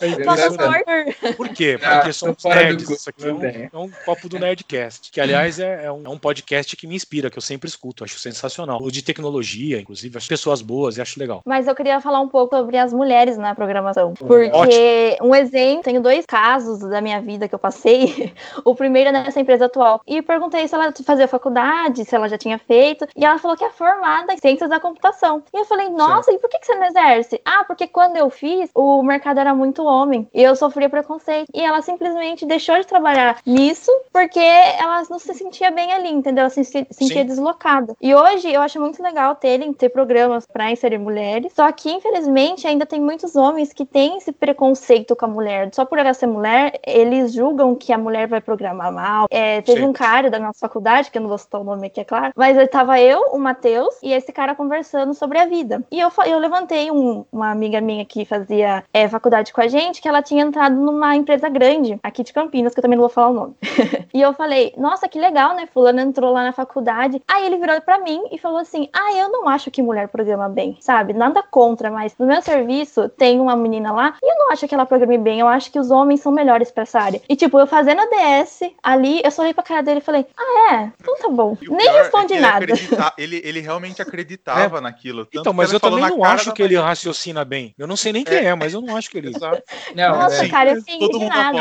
É Por quê? Ah, Porque tô somos nerds. Isso aqui é um, é um copo do Nerdcast. Que, aliás, é, é um, é um podcast que me inspira, que eu sempre escuto. Acho sensacional. O de tecnologia, inclusive. Acho pessoas boas e acho legal. Mas eu queria falar um pouco sobre as mulheres na programação. Ótimo. Porque, um exemplo, tenho dois casos da minha vida que eu passei. O primeiro é nessa empresa atual. E perguntei se ela fazia faculdade, se ela já tinha feito. E ela falou que é formada em ciências da computação. E eu falei, nossa, e por que que você não exerce? Ah, porque quando eu fiz, o mercado era muito homem. E eu sofria preconceito. E ela simplesmente deixou de trabalhar nisso porque ela não se sentia bem ali, entendeu? Ela se se sentia Sim. deslocada. E hoje eu acho muito legal terem ter programas para inserir mulheres. Só que, infelizmente, ainda tem muitos homens que têm esse preconceito com a mulher. Só por ela ser mulher, eles julgam que a mulher vai programar mal. É, teve Sim. um cara da nossa faculdade, que eu não vou citar o nome aqui, é claro, mas eu tava eu, o Matheus, e esse cara conversando sobre a vida. E eu, eu levantei um- uma amiga minha que fazia é, faculdade com a gente, que ela tinha entrado numa empresa grande, aqui de Campinas, que eu também não vou falar o nome. E eu falei, nossa, que legal, né? Fulano entrou lá na faculdade. Aí ele virou pra mim e falou assim: Ah, eu não acho que mulher programa bem, sabe? Nada contra, mas no meu serviço tem uma menina lá e eu não acho que ela programe bem. Eu acho que os homens são melhores pra essa área. E tipo, eu fazendo a DS ali, eu só olhei pra cara dele e falei: Ah, é? Então tá bom. Nem é respondi ele nada. acredita- Ele, ele realmente acreditava naquilo. tanto Então, que mas eu também não acho da que ele raciocina bem. Eu não sei nem quem é, mas eu não acho que ele. Exato. Não, Nossa, é, cara, eu fiquei indignada.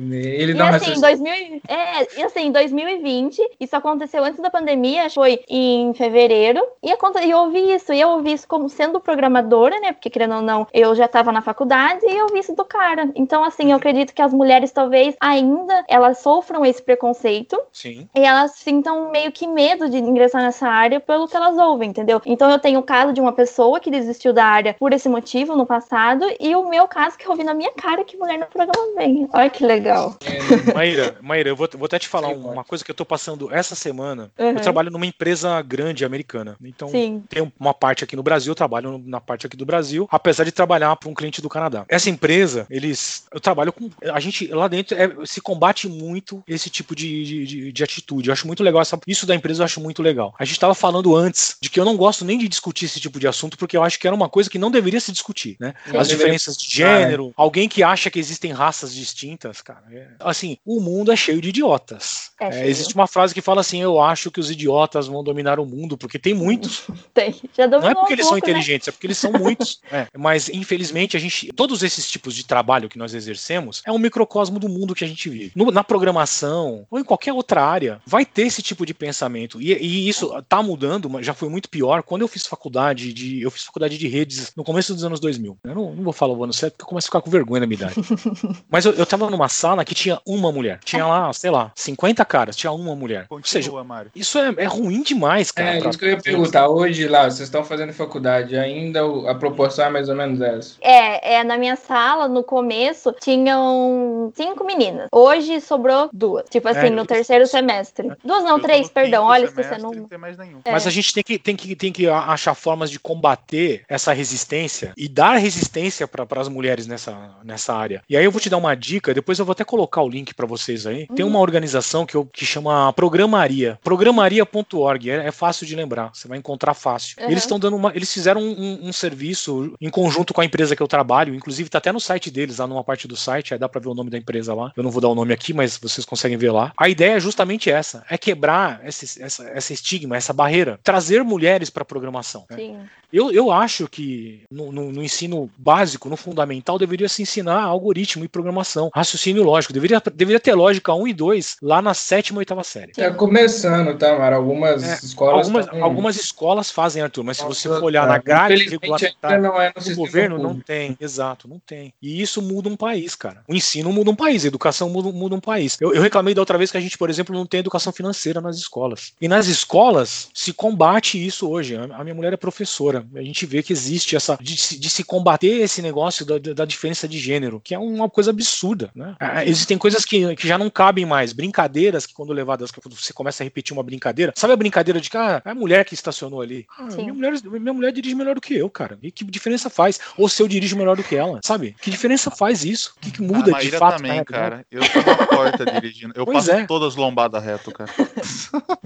Ele E não assim, raciocina. 2000, e- é, e assim, 2020, isso aconteceu antes da pandemia, foi em fevereiro, e, e eu ouvi isso, e eu ouvi isso como sendo programadora, né, porque querendo ou não, eu já tava na faculdade, e eu ouvi isso do cara. Então, assim, eu acredito que as mulheres talvez ainda, elas sofram esse preconceito, Sim. e elas sintam meio que medo de ingressar nessa área pelo que elas ouvem, entendeu? Então eu tenho o caso de uma pessoa que desistiu da área por esse motivo no passado, e o meu caso que eu ouvi na minha cara que mulher não programa bem. Olha que legal. Maíra, Maíra, eu vou, vou até te falar Sim, uma coisa que eu tô passando essa semana. Uhum. Eu trabalho numa empresa grande americana. Então, Sim. tem uma parte aqui no Brasil, eu trabalho na parte aqui do Brasil, apesar de trabalhar para um cliente do Canadá. Essa empresa, eles. Eu trabalho com. A gente lá dentro é, se combate muito esse tipo de, de, de- de atitude. Eu acho muito legal. Essa, isso da empresa eu acho muito legal. A gente estava falando antes de que eu não gosto nem de discutir esse tipo de assunto, porque eu acho que era uma coisa que não deveria se discutir, né? As diferenças de gênero, alguém que acha que existem raças distintas, cara. é- assim, o mundo é cheio de idiotas. É É, cheio. existe uma frase que fala assim: eu acho que os idiotas vão dominar o mundo, porque tem muitos. Tem. Já Não é dominou porque um eles são pouco, né? inteligentes, é porque eles são muitos. É, mas, infelizmente, a gente. Todos esses tipos de trabalho que nós exercemos é um microcosmo do mundo que a gente vive. No- na programação ou em qualquer outra área, vai ter esse tipo de pensamento. E, e isso tá mudando, mas já foi muito pior. Quando eu fiz faculdade de. Eu fiz faculdade de redes no começo dos anos 2000. Eu não, não vou falar o ano certo, porque eu começo a ficar com vergonha na minha idade. mas eu, eu tava numa sala que tinha uma mulher. Tinha lá, sei lá, 50 caras, tinha uma mulher. Ou seja, Continua, Mário. isso é, é ruim demais, cara. É, pra- isso que eu ia perguntar. Hoje lá, vocês estão fazendo faculdade, ainda a proporção é mais ou menos essa. É, é, na minha sala, no começo, tinham cinco meninas. Hoje sobrou duas. Tipo assim, É, no terceiro semestre. Duas não, Eu três, perdão. Olha, se você semestre, não. Não tem mais nenhum. É. Mas a gente tem que, tem, que, tem que achar formas de combater essa resistência e dar resistência para as mulheres nessa, nessa área. E aí eu vou te dar uma dica, depois eu vou até colocar o link para vocês aí. Tem uma organização que, eu, que chama Programaria. Programaria.org. É, é fácil de lembrar, você vai encontrar fácil. Uhum. Eles estão dando uma. Eles fizeram um, um- um serviço em conjunto com a empresa que eu trabalho, inclusive tá até no site deles, lá numa parte do site, aí dá para ver o nome da empresa lá. Eu não vou dar o nome aqui, mas vocês conseguem ver lá. A ideia é justamente essa: é quebrar esse, essa, essa estigma, essa barreira, trazer mulheres para programação. né? Eu, eu acho que no, no- no ensino básico, no fundamental, deveria se ensinar algoritmo e programação, raciocínio lógico. Deveria, deveria ter lógica 1 e 2 lá na sétima e oitava série. Tá começando, tá, Mara? Algumas É, escolas. Algumas, algumas escolas fazem, Arthur, mas se você for olhar tá. na grade regulamentar não é no do governo, não público. tem. Exato, não tem. E isso muda um país, cara. O ensino muda um país, a educação muda, muda um país. Eu, eu reclamei da outra vez que a gente, por exemplo, não tem educação financeira nas escolas. E nas escolas se combate isso hoje. A minha mulher é professora. A gente vê que existe essa. de, se- de se combater esse negócio da, da diferença de gênero, que é uma coisa absurda, né? Ah, Existem coisas que, que já não cabem mais. Brincadeiras que, quando levadas, quando você começa a repetir uma brincadeira. Sabe a brincadeira de que ah, é a mulher que estacionou ali? Ah, minha, mulher, minha mulher dirige melhor do que eu, cara. E que diferença faz? Ou se eu dirijo melhor do que ela, sabe? Que diferença faz isso? O que, que a muda de fato? também, na cara. Eu tô na porta dirigindo. Eu Pois passo é. todas lombadas reto, cara.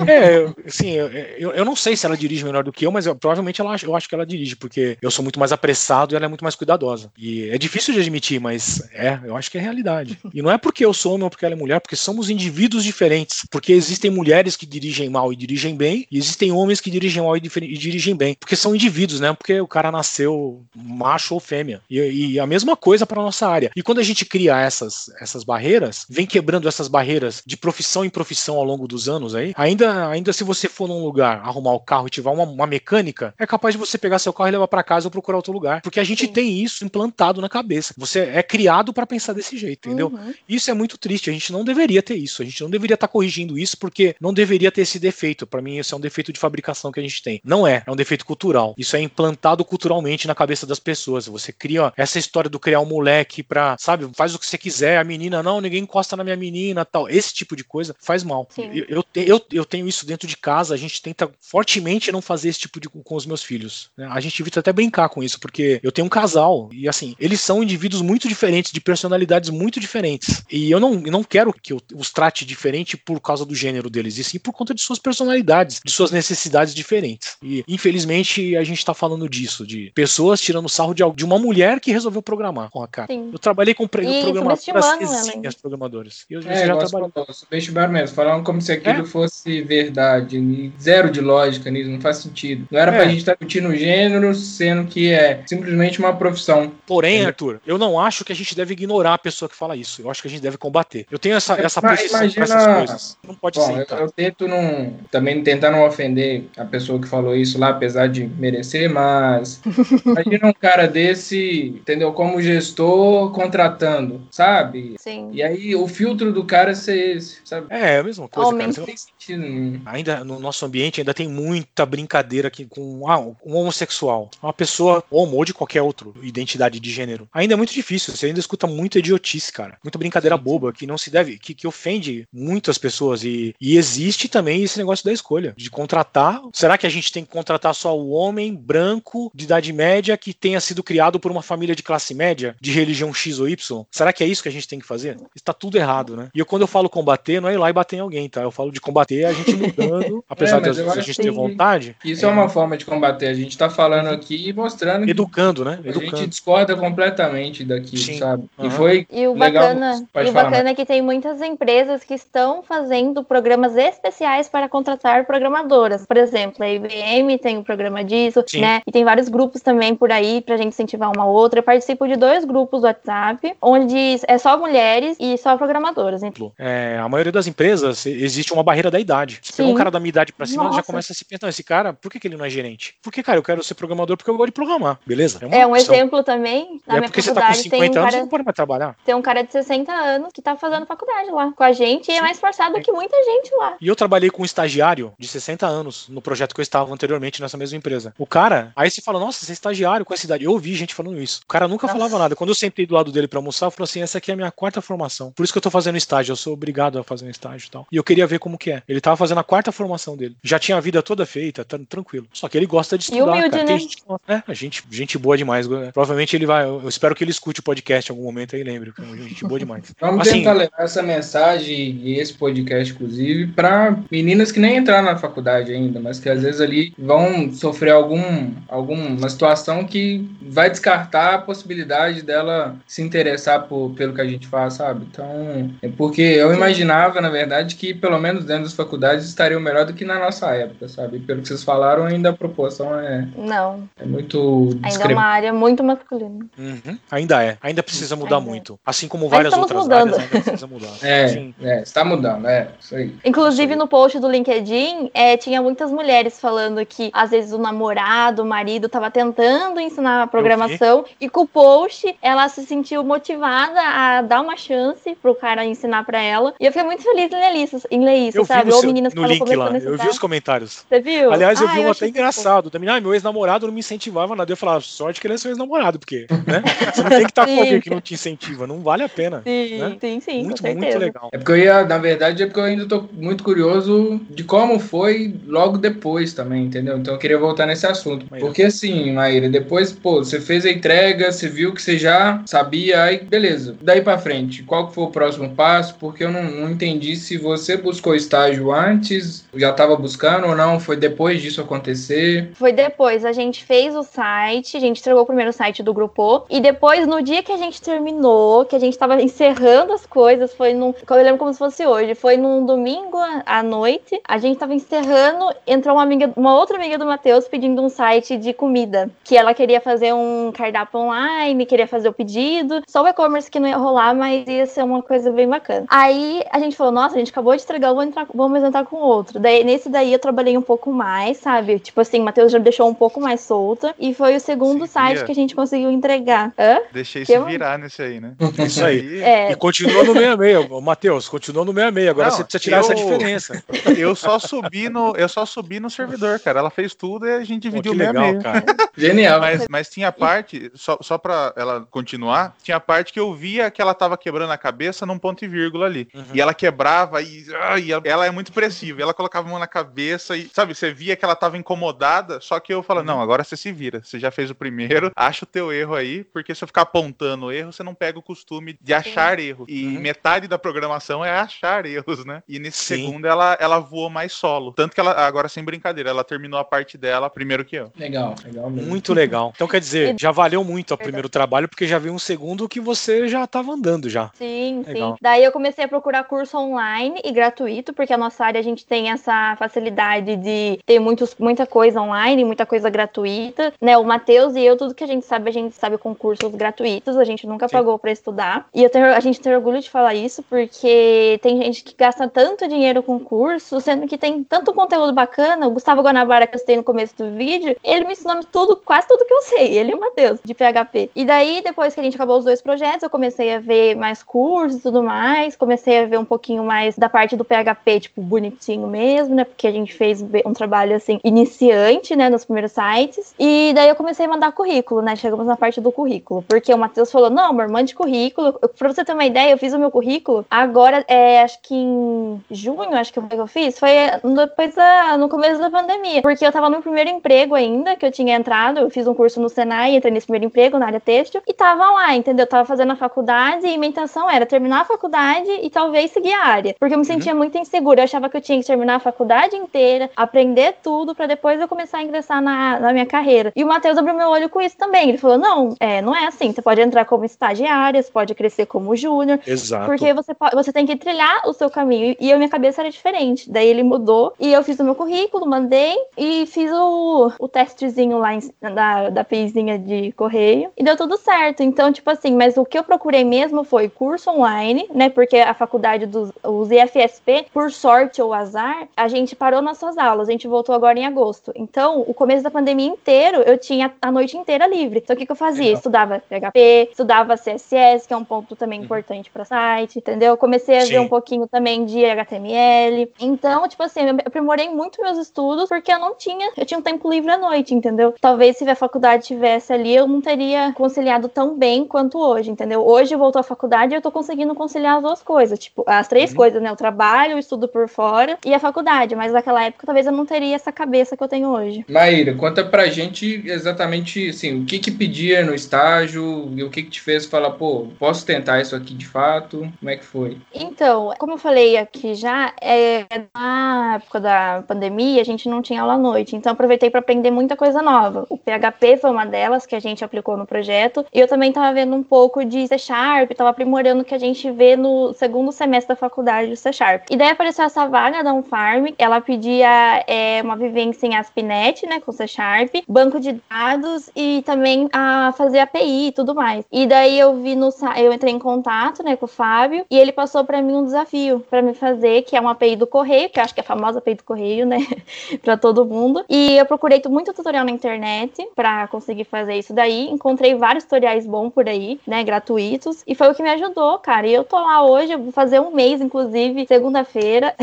É, eu- assim, eu, eu, eu não sei se ela dirige melhor do que eu, mas eu- provavelmente ela eu acho acho que ela dirige, porque eu sou muito mais apressado e ela é muito mais cuidadosa. E é difícil de admitir, mas é, eu acho que é realidade. E não é porque eu sou homem ou porque ela é mulher, porque somos indivíduos diferentes. Porque existem mulheres que dirigem mal e dirigem bem, e existem homens que dirigem mal e, e dirigem bem. Porque são indivíduos, né? Porque o cara nasceu macho ou fêmea. E, e a mesma coisa para nossa área. E quando a gente cria essas, essas barreiras, vem quebrando essas barreiras de profissão em profissão ao longo dos anos aí, ainda, ainda se você for num lugar arrumar o carro e tiver uma, uma mecânica, é capaz de você pegar seu carro e levar para casa ou procurar outro lugar. Porque a gente Sim. tem isso implantado na cabeça. Você é criado para pensar desse jeito, entendeu? Uhum. Isso é muito triste. A gente não deveria ter isso. A gente não deveria estar corrigindo isso porque não deveria ter esse defeito. Para mim, isso é um defeito de fabricação que a gente tem. Não é. É um defeito cultural. Isso é implantado culturalmente na cabeça das pessoas. Você cria essa história do criar um moleque pra, sabe, faz o que você quiser. A menina, não, ninguém encosta na minha menina, tal. Esse tipo de coisa faz mal. Eu, eu, eu tenho isso dentro de casa. A gente tenta fortemente não fazer esse tipo de com os meus filhos. Né? A gente evita até brincar com isso porque eu tenho um casal e assim eles são indivíduos muito diferentes, de personalidades muito diferentes. E eu não, eu não quero que eu os trate diferente por causa do gênero deles, e sim por conta de suas personalidades, de suas necessidades diferentes. E infelizmente a gente tá falando disso, de pessoas tirando sarro de, de uma mulher que resolveu programar. Porra, cara. Sim. Eu trabalhei com pre- E programadoras subestimando ela, exímias programadoras. E eu É, já trabalhei. falou, subestimaram mesmo, falando como se aquilo É. fosse verdade, e zero de lógica nisso, não faz sentido. Não era É. pra gente estar discutindo gênero, sendo que é simplesmente uma profissão. Porém, É. Arthur, eu não acho que a gente deve ignorar a pessoa que fala isso. Eu acho que a gente deve combater. Eu tenho essa, essa posição imagina- essas coisas. Não pode Bom, ser. eu, cara. eu tento não, também tentar não ofender a pessoa que falou isso lá, apesar de merecer, mas imagina um cara desse, entendeu, como gestor contratando, sabe? Sim. E aí o filtro do cara ser esse, sabe? É, a mesma coisa, Homem. cara. Não tem sentido nenhum. Ainda no nosso ambiente ainda tem muita brincadeira aqui com ah, um homossexual, uma pessoa homo ou de qualquer outra identidade de gênero. Ainda é muito difícil, você ainda escuta muita idiotice, cara. Muita brincadeira boba que não se deve, que, que ofende muitas pessoas e, e existe também esse negócio da escolha de contratar. Será que a gente tem que contratar só o homem branco de idade média que tenha sido criado por uma família de classe média de religião X ou Y? Será que é isso que a gente tem que fazer? Está tudo errado, né? E eu, quando eu falo combater, não é ir lá e bater em alguém, tá? Eu falo de combater a gente mudando, apesar É, de a gente ter vontade, Isso é. uma forma de combater. A gente tá falando aqui e mostrando que educando, né? a gente Educando. discorda completamente daquilo, Sim. sabe? E Aham. foi E o legal. bacana, e o bacana é que tem muitas empresas que estão fazendo programas especiais para contratar programadoras. Por exemplo, a IBM tem um programa disso, Sim. né? E tem vários grupos também por aí pra gente incentivar uma outra. Eu participo de dois grupos do WhatsApp, onde é só mulheres e só programadoras. Então, É, a maioria das empresas e- existe uma barreira da idade. Se pegar um cara da minha idade pra cima, já Nossa. começa a se pensar, esse cara, por que, que ele não é gerente? Porque, cara, eu quero ser programador porque eu gosto de programar, beleza? uma é um opção. exemplo também. Na é minha porque você tá com faculdade tem um 50 anos, você cara não pode mais trabalhar. Tem um cara de 60 anos que tá fazendo faculdade lá com a gente e é mais forçado que muita gente lá. E eu trabalhei com um estagiário de 60 anos no projeto que eu estava anteriormente nessa mesma empresa. O cara, aí você fala, nossa, você é estagiário com essa idade. Eu ouvi gente falando isso. O cara nunca Nossa. falava nada. Quando eu sentei do lado dele pra almoçar, eu falei assim: essa aqui é a minha quarta formação. Por isso que eu tô fazendo estágio. Eu sou obrigado a fazer um estágio e tal. E eu queria ver como que é. Ele tava fazendo a quarta formação dele. Já tinha a vida toda feita, tá tranquilo. Só que ele gosta de estudar. Humilde, cara. né? Gente, é, a gente, gente boa demais. Provavelmente ele vai. Eu espero que ele escute o podcast em algum momento aí, lembre. é Gente boa demais. Vamos Assim, tentar levar essa mensagem e esse podcast, inclusive, para meninas que nem entraram na faculdade ainda, mas que às vezes ali vão sofrer algum, alguma situação que vai descartar a possibilidade dela se interessar por, pelo que a gente faz, sabe? Então, é porque eu imaginava, na verdade, que pelo menos dentro das faculdades estariam melhor do que na nossa época, sabe? Pelo que vocês falaram, ainda a proporção é, Não, é muito ainda é uma área muito masculina. Uhum, ainda é. Ainda precisa mudar Ainda é. muito. Assim como várias outras mudando. áreas ainda precisa mudar. É, Sim. é, está mudando, é, isso aí. Inclusive, no post do LinkedIn, é, tinha muitas mulheres falando que às vezes o namorado, o marido, tava tentando ensinar a programação e com o post ela se sentiu motivada a dar uma chance pro cara ensinar pra ela. E eu fiquei muito feliz em ler isso, em ler isso Eu vi sabe? no, Ou seu- meninas que no link lá, eu vi os comentários. Você viu? Aliás, eu Ah, vi um até engraçado. Da menina, ah, meu ex-namorado não me incentivava nada. Eu falava, sorte que ele é seu ex-namorado, porque, né? Você não tem que estar com Sim. alguém que não te incentiva, não vale a pena. Sim, né? sim, sim, muito, com muito legal. É porque eu ia, na verdade, é porque eu ainda tô muito curioso de como foi logo depois também, entendeu? Então eu queria voltar nesse assunto. Maíra. Porque assim, Maíra, depois, pô, você fez a entrega, você viu que você já sabia, aí beleza. Daí pra frente, qual que foi o próximo passo? Porque eu não, não entendi se você buscou estágio antes, já tava buscando ou não, foi depois disso acontecer. Foi depois depois a gente fez o site, a gente entregou o primeiro site do grupo. E depois, no dia que a gente terminou, que a gente tava encerrando as coisas, foi num. Eu lembro como se fosse hoje. Foi num domingo à noite. A gente tava encerrando, entrou uma amiga, uma outra amiga do Matheus pedindo um site de comida. Que ela queria fazer um cardápio online, queria fazer o pedido. Só o e-commerce que não ia rolar, mas ia ser uma coisa bem bacana. Aí a gente falou, nossa, a gente acabou de entregar, vamos entrar, vamos entrar com outro. Daí, nesse daí eu trabalhei um pouco mais, sabe? Tipo assim, o Matheus já deixou um pouco mais solta. E foi o segundo Se site que a gente conseguiu entregar. Hã? Deixei Que se eu- virar nesse aí, né? Isso aí. É, E continua no 66, ô, Matheus, continua no 66. Agora Não, você precisa tirar eu- essa diferença. Eu só subi no, eu só subi no servidor, cara. Ela fez tudo e a gente Pô, dividiu a legal, meio. cara. Genial. Mas, mas tinha parte, só, só pra ela continuar, tinha parte que eu via que ela tava quebrando a cabeça num ponto e vírgula ali. Uhum. E ela quebrava e, ah, e ela, ela é muito expressiva. Ela colocava a mão na cabeça e, sabe, você via que ela tava incomodada, só que eu falava, Uhum. não, agora você se vira. Você já fez o primeiro, acha o teu erro aí, porque se eu ficar apontando o erro, você não pega o costume de achar erro. E Uhum. metade da programação é achar erros, né? E nesse Sim. segundo ela, ela voou mais solo. Tanto que ela, agora sem brincadeira, ela terminou a parte dela primeiro que eu. Legal, legal mesmo. Muito legal. Então quer dizer, já valeu muito o primeiro trabalho, porque já veio um segundo que você já tava andando já. Sim, Legal. sim. Daí eu comecei a procurar curso online e gratuito, porque a nossa área a gente tem essa facilidade de ter muitos, muita coisa online, muita coisa gratuita, né? O Matheus e eu, tudo que a gente sabe, a gente sabe com cursos gratuitos, a gente nunca Sim. pagou pra estudar. E tenho, a gente tem orgulho de falar isso, porque tem gente que gasta tanto dinheiro com curso, sendo que tem tanto conteúdo bacana. O Gustavo Guanabara, que eu citei no começo do vídeo, ele me ensinou tudo, quase tudo que eu sei. Ele e o Matheus, de PHP. E daí, depois que a gente acabou os dois projetos, eu comecei a ver mais cursos e tudo mais. Comecei a ver um pouquinho mais da parte do PHP, tipo, bonitinho mesmo, né? Porque a gente fez um trabalho, assim, iniciante, né? Nos primeiros sites. E daí eu comecei a mandar currículo, né? Chegamos na parte do currículo. Porque o Matheus falou, não, amor, mande currículo. Eu- Pra você ter uma ideia, eu fiz o meu currículo agora, é, acho que em junho, acho que foi que eu fiz. Foi depois da, no começo da pandemia. Porque eu tava no primeiro emprego ainda, que eu tinha entrado. Eu fiz um curso no Senai, entrei nesse primeiro emprego na área têxtil. E tava lá, entendeu? Tava fazendo a faculdade e minha intenção era terminar a faculdade e talvez seguir a área. Porque eu me sentia muito insegura. Eu achava que eu tinha que terminar a faculdade inteira, aprender tudo, pra depois eu começar a ingressar na, na minha carreira. E o Matheus abriu meu olho com isso também. Ele falou: não, é, não é assim. Você pode entrar como estagiária, você pode crescer como júnior. Exato. Porque você, você tem que trilhar o seu caminho. E a minha cabeça era diferente. Daí ele mudou. E eu fiz o meu currículo, mandei. E fiz o, o testezinho lá em- da, da pezinha de correio. E deu tudo certo. Então, tipo assim, mas o que eu procurei mesmo foi curso online, né? Porque a faculdade dos os IFSP, por sorte ou azar, a gente parou nossas aulas. A gente voltou agora em agosto. Então, o começo da pandemia inteiro, eu tinha a noite inteira livre. Então, o que, que eu fazia? Legal. Estudava PHP, estudava CSS, que é um ponto também importante para site, entendeu? Comecei a Sim. ver um pouquinho também de HTML. Então, tipo assim, eu aprimorei muito meus estudos porque eu não tinha, eu tinha um tempo livre à noite, entendeu? Talvez se a faculdade tivesse ali, eu não teria conciliado tão bem quanto hoje, entendeu? Hoje eu voltou à faculdade e eu tô conseguindo conciliar as duas coisas, tipo, as três coisas, né? O trabalho, o estudo por fora e a faculdade, mas naquela época talvez eu não teria essa cabeça que eu tenho hoje. Maíra, conta pra gente exatamente assim, o que que pedia no estágio e o que que te fez falar, pô, posso tentar isso aqui de fato? Como é que foi? Então, como eu falei aqui já, é, na época da pandemia, a gente não tinha aula à noite, então aproveitei para aprender muita coisa nova. O PHP foi uma delas que a gente aplicou no projeto, e eu também estava vendo um pouco de C Sharp, estava aprimorando o que a gente vê no segundo semestre da faculdade de C Sharp. E daí apareceu essa vaga da Unfarm, ela pedia é, uma vivência em ASP.NET, né, com C Sharp, banco de dados e também a fazer API e tudo mais. E daí eu vi no eu entrei em contato, né, com o Fábio, e ele passou para mim um desafio para me fazer, que é uma API do correio, que eu acho que é a famosa API do correio, né, para todo mundo. E eu procurei muito tutorial na internet para conseguir fazer isso daí. Encontrei vários tutoriais bons por aí, né, gratuitos, e foi o que me ajudou, cara. E eu tô lá hoje, eu vou fazer um mês, inclusive, segunda-feira.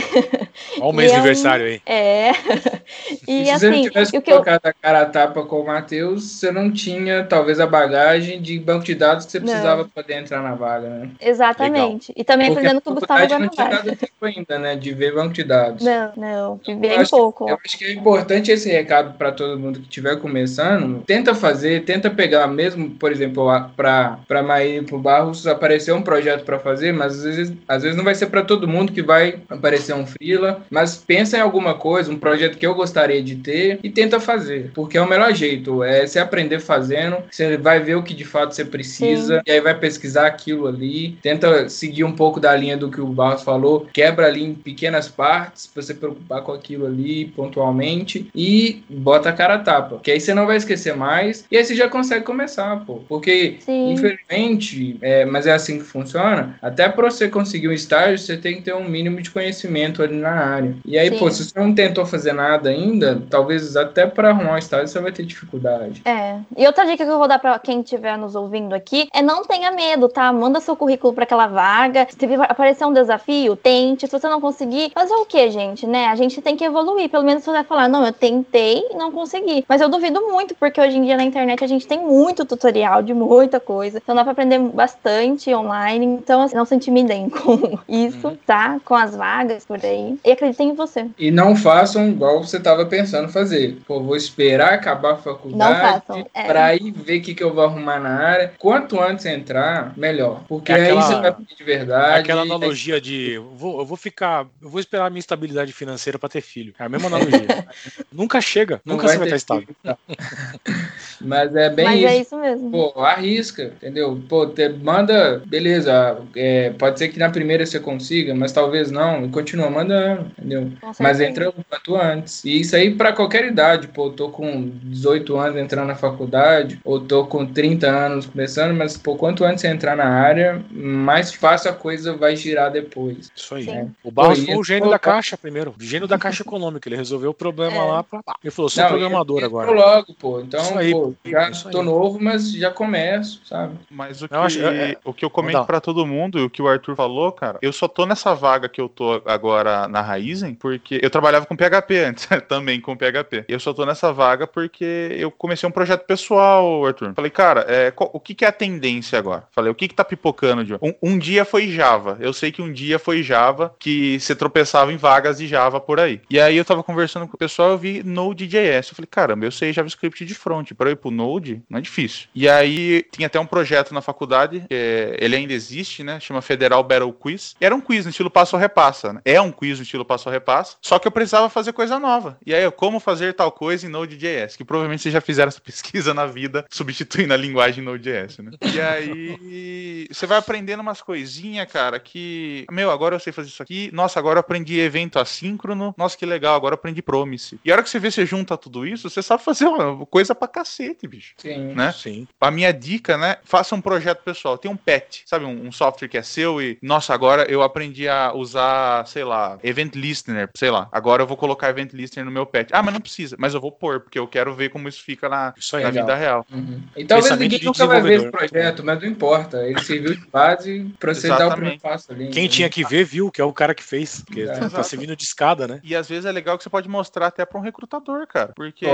Olha o mês de é um- aniversário aí. É. E E assim, e o que eu colocado a cara a tapa com o Matheus, você não tinha, talvez, a bagagem de banco de dados que você precisava para poder entrar na vaga, né? Exatamente. E também Porque aprendendo com o Gustavo não tinha dado tempo ainda, né, de ver banco de dados. Não, não, Eu bem acho que- pouco. Eu acho que é importante esse recado para todo mundo que estiver começando. Tenta fazer, tenta pegar mesmo, por exemplo, para para Maíra e pro Barros aparecer um projeto para fazer, mas às vezes, às vezes não vai ser para todo mundo que vai aparecer um freela, mas pensa em alguma coisa, um projeto que eu gostaria de ter e tenta tenta fazer, porque é o melhor jeito. É você aprender fazendo, você vai ver o que de fato você precisa, e aí vai pesquisar aquilo ali, tenta seguir um pouco da linha do que o Barros falou, quebra ali em pequenas partes, pra você preocupar com aquilo ali pontualmente, e bota a cara a tapa. Que aí você não vai esquecer mais, e aí você já consegue começar, pô. Porque, Sim. infelizmente, é, mas é assim que funciona, até pra você conseguir um estágio, você tem que ter um mínimo de conhecimento ali na área. E aí, Sim. pô, se você não tentou fazer nada ainda, talvez até pra arrumar um estágio você vai ter dificuldade. É. E outra dica que eu vou dar pra quem estiver nos ouvindo aqui é não tenha medo, tá? Manda seu currículo pra aquela vaga. Se aparecer um desafio, tente. Se você não conseguir, fazer o quê, gente, né? A gente tem que evoluir. Pelo menos você vai falar, não, eu tentei e não consegui. Mas eu duvido muito, porque hoje em dia na internet a gente tem muito tutorial de muita coisa. Então dá pra aprender bastante online. Então, assim, não se intimidem com isso, tá? Com as vagas por aí. E acreditem em você. E não façam igual você tava pensando fazer. Pô, vou esperar acabar a faculdade façam, é. pra ir ver o que, que eu vou arrumar na área. Quanto antes entrar, melhor. Porque É aquela- aí você vai aprender de verdade. Aquela analogia de eu vou, eu vou ficar, eu vou esperar a minha estabilidade financeira pra ter filho. É a mesma analogia. nunca chega, Não nunca você vai estar estável. filho. Mas é bem Mas isso. é isso mesmo. Pô, arrisca, entendeu? Pô, te- manda, beleza, é, pode ser que na primeira você consiga, mas talvez não, e continua mandando, entendeu? Mas entra o quanto antes. E isso aí pra qualquer idade, pô, eu tô com 18 anos entrando na faculdade, ou tô com 30 anos começando, mas pô, quanto antes você entrar na área, mais fácil a coisa vai girar depois. Isso aí. Sim. O Barros Pô, foi o gênio da caixa primeiro. O gênio da caixa econômica. Ele resolveu o problema É. lá. Pra... Ele falou, sou Não, programador e- e agora. tô logo, pô. Então, Isso aí, pô, já tô aí. novo, mas já começo, sabe? Mas o que, Eu acho- é- o que eu comento dar. pra todo mundo, e o que o Arthur falou, cara, eu só tô nessa vaga que eu tô agora na Raizen, porque eu trabalhava com PHP antes, também com PHP. E eu só tô nessa vaga porque eu comecei um projeto pessoal, Arthur. Falei, cara, é, qual- o que, que é a tendência agora? Falei, o que, que tá pipocando de um, um dia foi Java. Eu sei que um dia foi Java que você tropeçava em vagas de Java por aí. E aí eu tava conversando com o pessoal, eu vi Node.js. Eu falei, caramba, eu sei JavaScript de front. Pra eu ir pro Node, não é difícil. E aí tinha até um projeto na faculdade, é- ele ainda existe, né? Chama Federal Battle Quiz. Era um quiz no estilo passo ou repassa, né? É um quiz no estilo passo ou repassa. Só que eu precisava fazer coisa nova. E aí, eu, como fazer tal coisa em Node.js? Que provavelmente vocês já fizeram essa pesquisa na vida, substituindo a linguagem Node.js, né? E aí, você vai aprendendo umas coisinhas, cara, que. Meu, agora eu sei fazer isso aqui. Nossa, agora eu aprendi evento assíncrono. Nossa, que legal, agora eu aprendi promise. E a hora que você vê, você junta tudo isso, você sabe fazer uma coisa pra cacete, bicho. Sim. Né? Sim. A minha dica, né? Faça um projeto pessoal. Tem um pet, sabe? Um, um software que é seu e, nossa, agora eu aprendi a usar, sei lá, Event Listener, sei lá. Agora eu vou colocar Event Listener no meu pet. Ah, mas não precisa. Mas eu vou pôr, porque eu quero ver como isso fica na, Isso aí. na legal. vida real. Uhum. E talvez ninguém de nunca vai ver esse projeto, mas não importa. Ele serviu de base pra você dar o primeiro passo ali. Quem né? tinha que ver, viu, que é o cara que fez. Porque É. tá, tá servindo de escada, né? E às vezes é legal que você pode mostrar até pra um recrutador, cara. Porque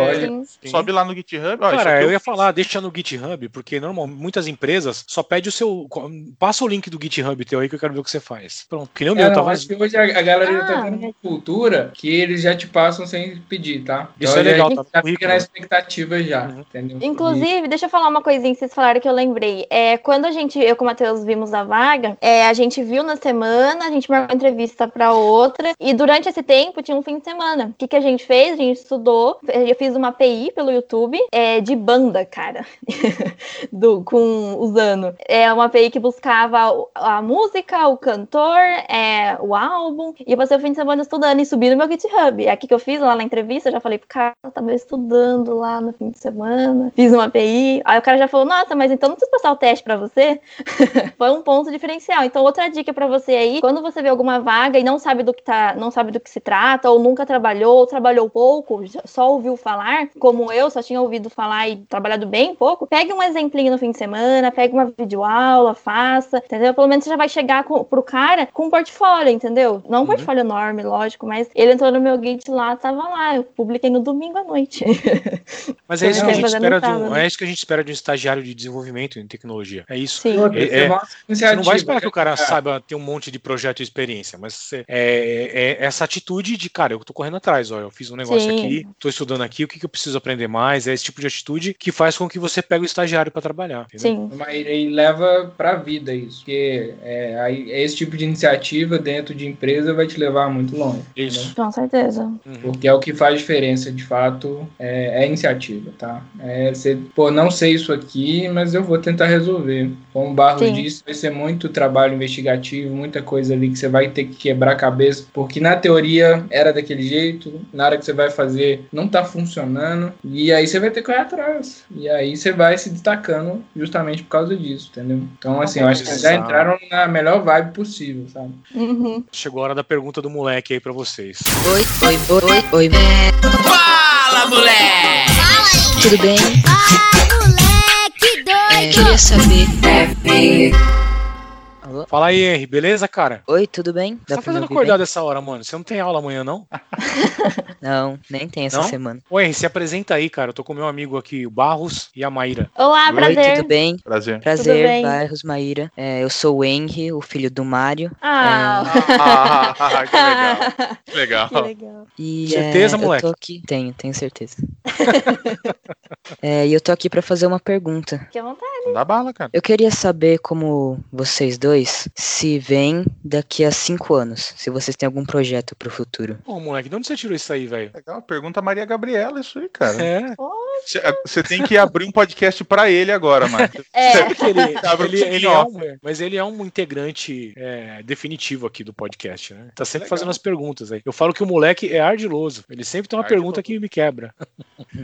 sobe lá no GitHub. Ó, Cara, eu ia falar, deixa no GitHub, porque normal, muitas empresas só pede o seu. Passa o link do GitHub teu aí que eu quero ver o que você faz. Pronto, que nem o É, meu, não, talvez. acho que hoje a, a galera já tá Ah, tendo uma cultura que eles já te passam sem pedir, tá? Isso é já- legal, tá já fica na expectativa já, Uhum. entendeu? Inclusive, deixa eu falar uma coisinha que vocês falaram que eu lembrei. É, quando a gente, eu com o Matheus vimos a vaga, é, a gente viu na semana, a gente marcou uma entrevista pra outra, e durante esse tempo tinha um fim de semana. O que, que a gente fez? A gente estudou, eu fiz uma API pelo YouTube é, de banda, cara, do, com usando. É uma API que buscava a música, o cantor, é, o álbum, e eu passei o fim de semana estudando e subi no meu GitHub. É aqui que eu fiz lá na entrevista, eu já falei pro cara, eu tava estudando lá no fim de semana, fiz uma API. Aí o cara já falou, nossa, mas então não preciso passar o teste pra você? Foi um ponto diferencial. Então, outra dica pra você aí, quando você vê alguma vaga e não sabe do que tá, não sabe do que se trata, ou nunca trabalhou, ou trabalhou pouco, só ouviu falar, como eu, só tinha ouvido falar e trabalhado bem pouco, pegue um exemplinho no fim de semana, pegue uma videoaula, faça, entendeu? Pelo menos você já vai chegar com, pro cara com um portfólio, entendeu? Não um portfólio enorme, lógico, mas ele entrou no meu Git lá, tava lá, eu publiquei no domingo à noite. Mas é isso, Não, que a gente fazendo espera de um, sábado. é isso que a gente espera de um estagiário de desenvolvimento em tecnologia. É isso. Sim. É- você é- mostra Você não vai esperar que o cara né? saiba ter um monte de projeto e experiência, mas é, é essa atitude de, cara, eu tô correndo atrás, ó, eu fiz um negócio Sim. aqui, tô estudando aqui, o que, que eu preciso aprender mais? É esse tipo de atitude que faz com que você pegue o estagiário para trabalhar. entendeu? Sim. Mas ele leva pra vida isso, porque é, esse tipo de iniciativa dentro de empresa vai te levar muito longe. Isso. Com certeza. Uhum. Porque é o que faz diferença de fato é, é iniciativa, tá? É você, pô, não sei isso aqui, mas eu vou tentar resolver. Como o Barros Sim. disse, vai ser muito trabalho investigativo, muita coisa ali que você vai ter que quebrar a cabeça, porque na teoria era daquele jeito, na hora que você vai fazer não tá funcionando, e aí você vai ter que correr atrás. E aí você vai se destacando justamente por causa disso, entendeu? Então, assim, eu acho que vocês já entraram na melhor vibe possível, sabe? Uhum. Chegou a hora da pergunta do moleque aí pra vocês. Oi, oi, oi, oi. Fala, moleque! Tudo bem? Ah, moleque doido! É, queria saber. Alô? Fala aí, Henry, beleza, cara? Oi, tudo bem? Você tá fazendo bem? dessa hora, mano? Você não tem aula amanhã, não? Não, nem tem essa Não? semana. Ô, Henry, se apresenta aí, cara. Eu tô com meu amigo aqui, o Barros e a Maíra. Olá, Oi, prazer. tudo bem? Prazer. Prazer, bem? Bairros Maíra. É, eu sou o Henry, o filho do Mário. Ah, Ah, que legal. Que legal. que legal. E, Certeza, é, moleque? Eu tô aqui. Tenho, tenho certeza. É, e eu tô aqui pra fazer uma pergunta. Fique à vontade. Dá bala, cara. Eu queria saber como vocês dois se veem daqui a cinco anos. Se vocês têm algum projeto pro futuro. Ô, moleque, de onde você tirou isso aí, velho? Legal. Pergunta a Maria Gabriela, isso aí, cara. É. Você- Você tem que abrir um podcast pra ele agora, mano. É. Ele, Abre ele, ele é um, mas ele é um integrante é, definitivo aqui do podcast, né? Tá sempre Legal. fazendo as perguntas aí. Eu falo que o moleque é ardiloso. Ele sempre tem uma Ardiloso. pergunta que me quebra.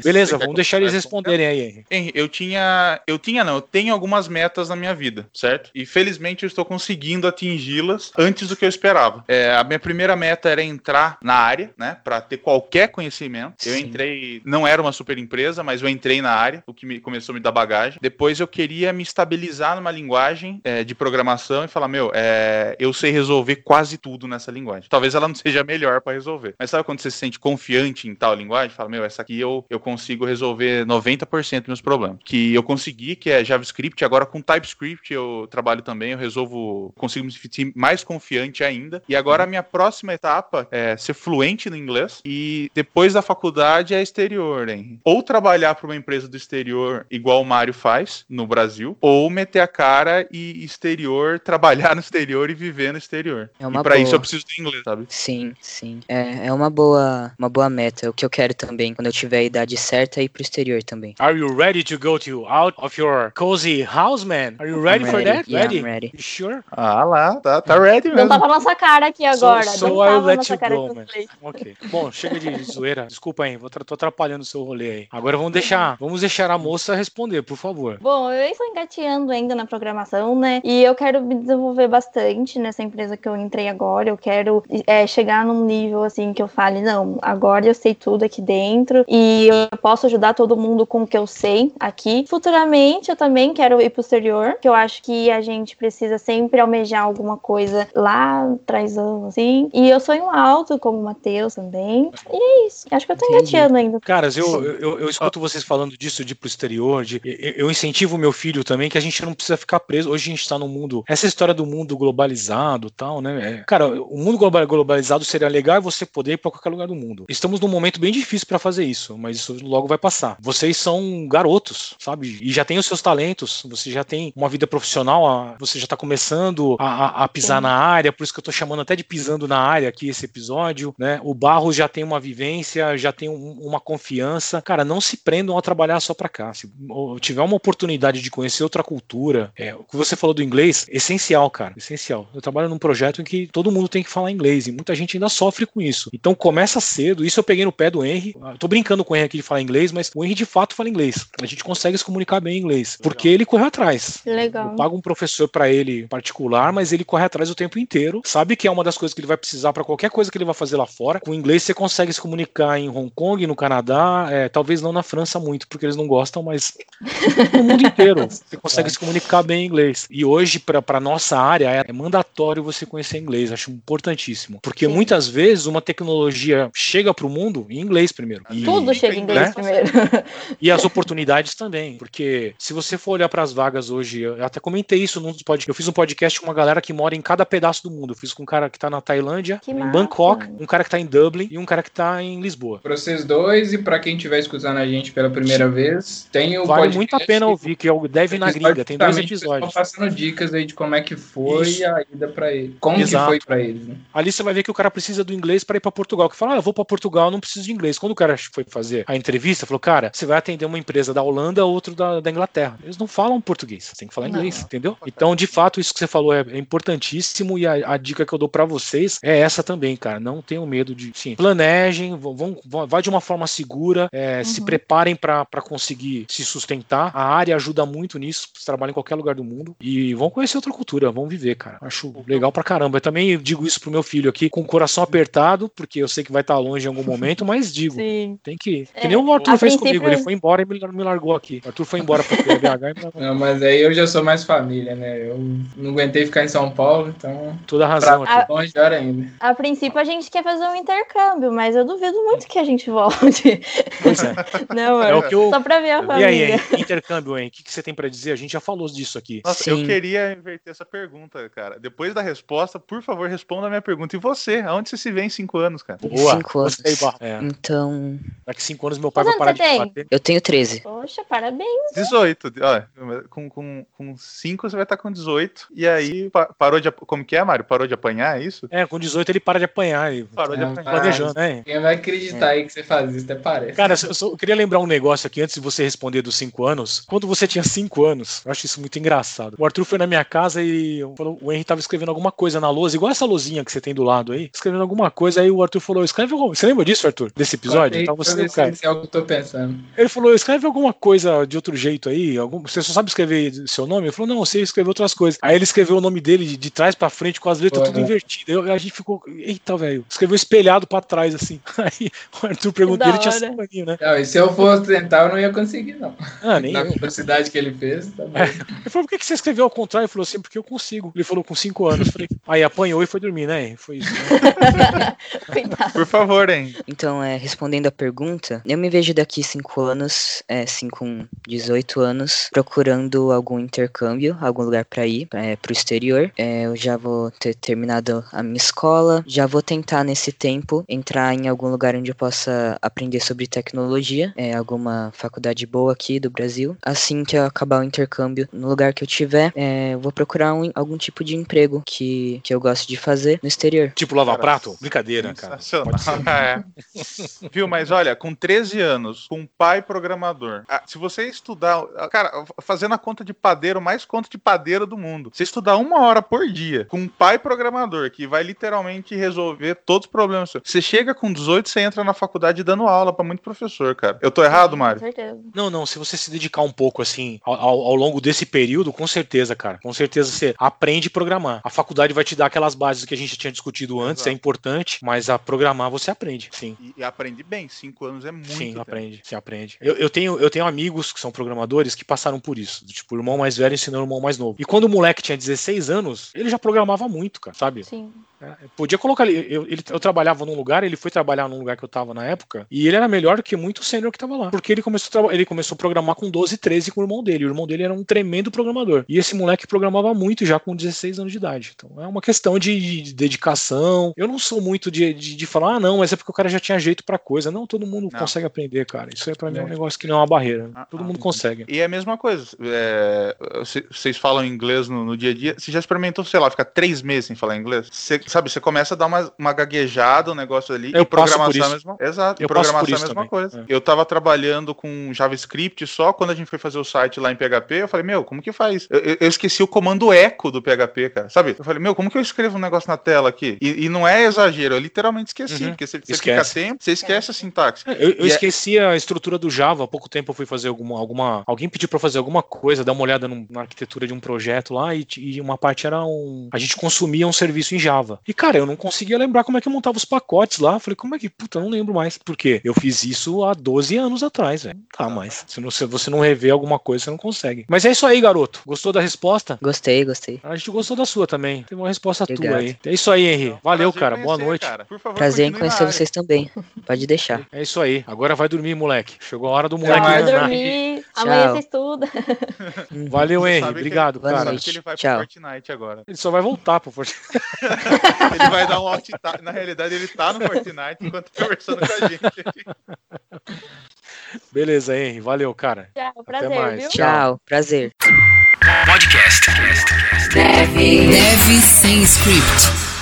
Beleza, vamos deixar eles responderem aí, eu tinha. Eu tinha, não, eu tenho algumas metas na minha vida, certo? E felizmente eu estou conseguindo atingi-las antes do que eu esperava. É, a minha primeira meta era entrar na área, né? Pra ter qualquer conhecimento. Eu Sim. entrei. Não era uma super empresa, mas eu entrei na área, o que me, começou a me dar bagagem. Depois eu queria me estabilizar numa linguagem é, de programação e falar, meu, é, eu sei resolver quase tudo nessa linguagem. Talvez ela não seja a melhor para resolver. Mas sabe quando você se sente confiante em tal linguagem? Fala, meu, essa aqui eu, eu consigo resolver 90% dos meus problemas. Que eu consegui, que é JavaScript, agora com TypeScript eu trabalho também, eu resolvo, consigo me sentir mais confiante ainda. E agora a minha próxima etapa é ser fluente no inglês e depois da faculdade é exterior, hein? Ou trabalhar para uma empresa do exterior igual o Mário faz no Brasil, ou meter a cara e exterior, trabalhar no exterior e viver no exterior. É uma e para isso eu preciso do inglês, sabe? Sim, sim. É, é uma boa, uma boa meta. É o que eu quero também, quando eu tiver a idade certa, ir pro exterior também. Are you ready to go to out of your cozy house, man? Are you ready I'm for ready. that? Yeah, ready? I'm ready. You sure? Ah lá, tá, tá ready Não mesmo. tava na nossa cara aqui agora. so não I'll let you go, man. Ok. Bom, chega de zoeira. Desculpa aí, vou tra- tô atrapalhando o seu rolê aí. Agora vamos deixar, vamos deixar a moça responder, por favor. Bom, eu estou engateando ainda na programação, né? E eu quero me desenvolver bastante nessa empresa que eu entrei agora. Eu quero é, chegar num nível assim que eu fale, não, agora eu sei tudo aqui dentro e eu posso ajudar todo mundo com o que eu sei aqui. Futuramente eu também quero ir pro exterior, que eu acho que a gente precisa sempre almejar alguma coisa lá atrás, assim. E eu sonho alto, como o Matheus também. E é isso. Acho que eu tô engateando ainda. Caras, eu, eu, eu escuto vocês falando disso de ir pro exterior, de, eu, eu incentivo o meu filho também que a gente não precisa ficar preso. Hoje a gente tá no mundo. Essa história do mundo globalizado e tal, né? é- cara, o mundo globa- globalizado seria legal você poder ir pra qualquer lugar do mundo. Estamos num momento bem difícil pra fazer isso, mas isso logo vai passar. Vocês são garotos, sabe? E já tem os seus talentos, você já tem uma vida profissional, você já tá começando a, a- a pisar Sim. na área, por isso que eu tô chamando até de pisando na área aqui esse episódio, né? O Barros já tem uma vivência, já tem um- uma confiança. Cara, não se prendam a trabalhar só pra cá. Se tiver uma oportunidade de conhecer outra cultura, é, o que você falou do inglês, essencial, cara, essencial. Eu trabalho num projeto em que todo mundo tem que falar inglês e muita gente ainda sofre com isso. Então começa cedo. Isso eu peguei no pé do Henry. Eu tô brincando com o Henry aqui de falar inglês, mas o Henry de fato fala inglês. A gente consegue se comunicar bem em inglês, porque ele correu atrás. Legal. Eu pago um professor pra ele particular, mas ele corre atrás o tempo inteiro. Sabe que é uma das coisas que ele vai precisar pra qualquer coisa que ele vai fazer lá fora. Com o inglês você consegue se comunicar em Hong Kong, no Canadá, é, talvez não na França muito, porque eles não gostam, mas no mundo inteiro você consegue se comunicar bem em inglês. E hoje pra nossa área é, é mandatório você conhecer inglês. Acho importantíssimo, porque Sim. muitas vezes uma tecnologia chega pro mundo em inglês primeiro. E- Tudo chega em inglês Né? primeiro. E as oportunidades também, porque se você for olhar para as vagas hoje, eu até comentei isso num dos podcasts. Eu fiz um podcast com uma galera que mora em cada pedaço do mundo. Eu fiz com um cara que tá na Tailândia, Que em massa. Bangkok, um cara que tá em Dublin e um cara que tá em Lisboa. Pra vocês dois e pra quem estiver escutando a gente pela primeira vez, tem o Vale podcast muito a pena ouvir, que é o Deve na Gringa. Tem dois episódios. Passando dicas aí de como é que foi Isso. a ida pra ele. Como Exato. que foi pra eles, né? Ali você vai ver que o cara precisa do inglês para ir para Portugal. Que fala, ah, eu vou para Portugal, não preciso de inglês. Quando o cara foi fazer a entrevista, falou, cara, você vai atender uma empresa da Holanda, outro da, da Inglaterra. Eles não falam português, você tem que falar Não. inglês, entendeu? Então, de fato, isso que você falou é, é importantíssimo e a, a dica que eu dou para vocês é essa também, cara. Não tenham medo de, sim, planejem, vão, vão, vão- vai de uma forma segura, é, se Uhum. preparem para conseguir se sustentar. A área ajuda muito nisso, você trabalha em qualquer lugar do mundo e vão conhecer outra cultura, vão viver, cara. Acho legal pra caramba. Eu também digo isso pro meu filho aqui, com o coração apertado, porque eu sei que vai estar longe em algum momento, mas digo, Sim. tem que ir. Que É, nem o Arthur a fez princípio- comigo, ele foi embora e me, me largou aqui. O Arthur foi embora pro BH e me largou. Não, mas aí eu já sou mais família, né? Eu não aguentei ficar em São Paulo, então. Toda a razão, pra Arthur. longe pior ainda. A princípio a gente quer fazer um intercâmbio, mas eu duvido muito que a gente volte. Pois é. Não, É mano. o que eu. Só pra ver a E família. aí, hein? intercâmbio, hein? O que, que você tem pra dizer? A gente já falou disso aqui. Nossa, eu Sim. queria inverter essa pergunta, cara. Depois da resposta, por favor, responda a minha pergunta. E você? Aonde você se vê em cinco anos, cara? Boa. Cinco anos. Gostei. É. Então, Daqui cinco anos meu pai Quantos vai parar de tem? bater. eu tenho 13. Poxa, parabéns. 18. Ó, com, com, com 5 você vai estar com 18. E aí pa- parou de. Como que é, Mário? Parou de apanhar, é isso? É, com 18 ele para de apanhar. E Parou de Ah, apanhar. planejando, né? Quem vai acreditar aí que você faz isso, até parece. Cara, eu, só- eu queria lembrar um negócio aqui antes de você responder dos 5 anos. Quando você tinha 5 anos, eu acho isso muito engraçado. O Arthur foi na minha casa e falou- o Henry tava escrevendo alguma coisa na lousa, igual essa lousinha que você tem do lado aí, escrevendo alguma coisa. Aí o Arthur falou: escreve alguma... Você lembra disso, Arthur? Desse episódio? Pra você, se cara. é o que eu tô pensando. Ele falou: escreve alguma coisa de outro jeito aí. Algum... Você só sabe escrever seu nome? Ele falou: não, você escreveu outras coisas. Aí ele escreveu o nome dele de, de trás pra frente com as letras Pô, tudo né? invertidas. Eu- a gente ficou, eita, velho. Escreveu espelhado pra trás, assim. Aí o Arthur perguntou: ele tinha cinco aninhos, né? Não, e se eu fosse tentar, eu não ia conseguir, não. Ah, nem Na eu. velocidade que ele fez, tá bom. Ele falou, por que que você escreveu ao contrário? Ele falou assim, porque eu consigo. Ele falou com 5 anos. Falei, aí apanhou e foi dormir, né? Foi isso. né? Por favor, hein? Então, é, respondendo a pergunta, eu me vejo daqui 5 anos, é, assim, com 18 anos, procurando algum intercâmbio, algum lugar pra ir, é, pro exterior. É, eu já vou ter terminado a minha escola, já vou tentar nesse tempo entrar em algum lugar onde eu possa aprender sobre tecnologia, é, alguma faculdade boa aqui do Brasil. Assim que eu acabar o intercâmbio, no lugar que eu tiver, é, eu vou procurar um- algum tipo de emprego que, que eu gosto de fazer no exterior. tipo, lavar prato? Brincadeira, cara. É. Viu, mas olha, com 13 anos, com um pai programador, ah, se você estudar, ah, cara, fazendo a conta de padeiro, mais conta de padeiro do mundo, você estudar uma hora por dia com um pai programador que vai literalmente resolver todos os problemas seus. Você chega com 18, você entra na faculdade dando aula pra muito professor, cara. Eu tô errado, Com Mário? certeza. Não, não, se você se dedicar um pouco assim ao, ao- longo desse período, com certeza, cara. Com certeza você aprende a programar. A faculdade vai te dar aquelas bases que a gente tinha discutido antes, Exato. é importante, mas a programar você aprende, sim. E, e aprende bem, 5 anos é muito Sim, tempo. aprende, se aprende. Eu, eu tenho, eu tenho amigos que são programadores que passaram por isso. Tipo, o irmão mais velho ensinou o irmão mais novo. E quando o moleque tinha 16 anos, ele já programava muito, cara, sabe? Sim. É, podia colocar ali. Eu, ele- eu trabalhava num lugar, ele foi trabalhar num lugar que eu tava na época, e ele era melhor que muito sênior que tava lá. Porque ele começou, a ele começou a programar com 12, 13 com o irmão dele. O irmão dele era um tremendo programador. E esse moleque programava muito já com 16 anos de idade. Então é uma questão de, de dedicação. Eu não sou muito de, de, de falar, ah, não, mas é porque o cara já tinha jeito pra coisa. Não, todo mundo Não. consegue aprender, cara. Isso aí pra mim é um É. negócio que não é uma barreira. Ah, Todo ah, mundo consegue. E é a mesma coisa. é, vocês falam inglês no, no dia a dia. Você já experimentou, sei lá, ficar três meses sem falar inglês? Você, sabe, você começa a dar uma, uma gaguejada, um negócio ali. Eu e programação é a mesma Exato. Eu programação é a mesma também. coisa. É. Eu tava trabalhando com JavaScript só quando a gente foi fazer o site lá em PHP. Eu falei, meu, como que faz? Eu, eu- eu esqueci o comando eco do PHP, cara. Sabe? Eu falei, meu, como que eu escrevo um negócio na tela aqui? E, e não é exagero, eu literalmente esqueci. Uhum. Porque você, você fica tempo, você esquece a sintaxe. É, Eu, eu é- esqueci a estrutura do Java. Há pouco tempo eu fui fazer alguma. alguma alguém pediu pra fazer alguma coisa, dar uma olhada num- na arquitetura de um projeto lá, e, e uma parte era um. A gente consumia um serviço em Java. Montava. E, cara, eu não conseguia lembrar como é que eu montava os pacotes lá. Falei, como é que, puta, eu não lembro mais. Por quê? Eu fiz isso há 12 anos atrás, velho. Não tá mais. Se, não, se você não rever alguma coisa, você não consegue. Mas é isso aí, garoto. Gostou da resposta? Gostei, gostei. A gente gostou da sua também. Tem uma resposta tua Obrigado. aí. É isso aí, Henri. Valeu, Prazer cara. Boa conhecer, noite. cara. Por favor, Prazer em conhecer área. vocês também. Pode deixar. É isso aí. Agora vai dormir, moleque. Chegou a hora do moleque Vai dormir. Amanhã Tchau. você estuda. Valeu, Henri. Obrigado, cara. sabe noite. que ele vai Tchau. pro Fortnite agora. Ele só vai voltar pro Fortnite. Ele vai dar um alt tab. Na realidade, ele tá no Fortnite enquanto tá conversando com a gente. Beleza, Henri. Valeu, cara. Tchau, prazer, mais. viu? Tchau, prazer. Podcast. Deve. Deve sem script.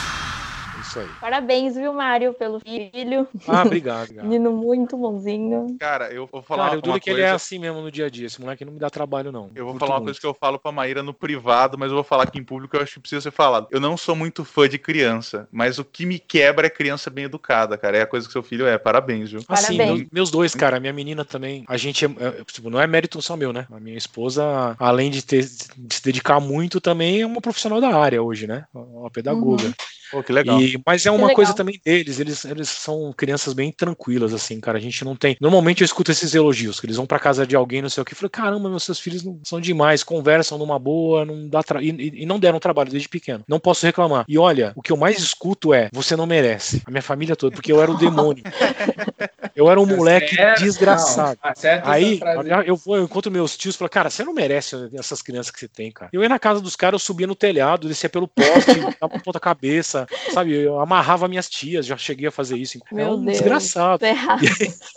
Isso aí. Parabéns, viu, Mário, pelo filho. Ah, obrigado. obrigado. Menino muito bonzinho. Cara, eu vou falar Cara, o uma, que ele é assim mesmo no dia a dia. Esse moleque não me dá trabalho, não. Eu vou Curto falar uma muito. coisa que eu falo pra Maíra no privado, mas eu vou falar aqui em público, eu acho que precisa ser falado. Eu não sou muito fã de criança, mas o que me quebra é criança bem educada, cara. É a coisa que seu filho é. Parabéns, viu? Assim, Parabéns. meus, meus dois, cara, minha menina também. A gente é, é, tipo, não é mérito só meu, né? A minha esposa, além de, ter, de se dedicar muito, também é uma profissional da área hoje, né? Uma pedagoga. Pô, que legal. E- mas é uma legal. coisa também deles, eles, eles são crianças bem tranquilas, assim, cara. A gente não tem. Normalmente eu escuto esses elogios, que eles vão pra casa de alguém, não sei o que. Eu falei, caramba, meus seus filhos não, são demais, conversam numa boa, não dá tra... e, e- e não deram trabalho desde pequeno. Não posso reclamar. E olha, o que eu mais escuto é: você não merece. A minha família toda, porque eu era o demônio. Eu era um moleque É, desgraçado. não, Aí, eu vou, eu encontro meus tios e falo, cara, você não merece essas crianças que você tem, cara. Eu ia na casa dos caras, eu subia no telhado, descia pelo poste, dava ponta cabeça, sabe? Eu amarrava minhas tias, já cheguei a fazer isso. É Meu um Deus. desgraçado. Errado.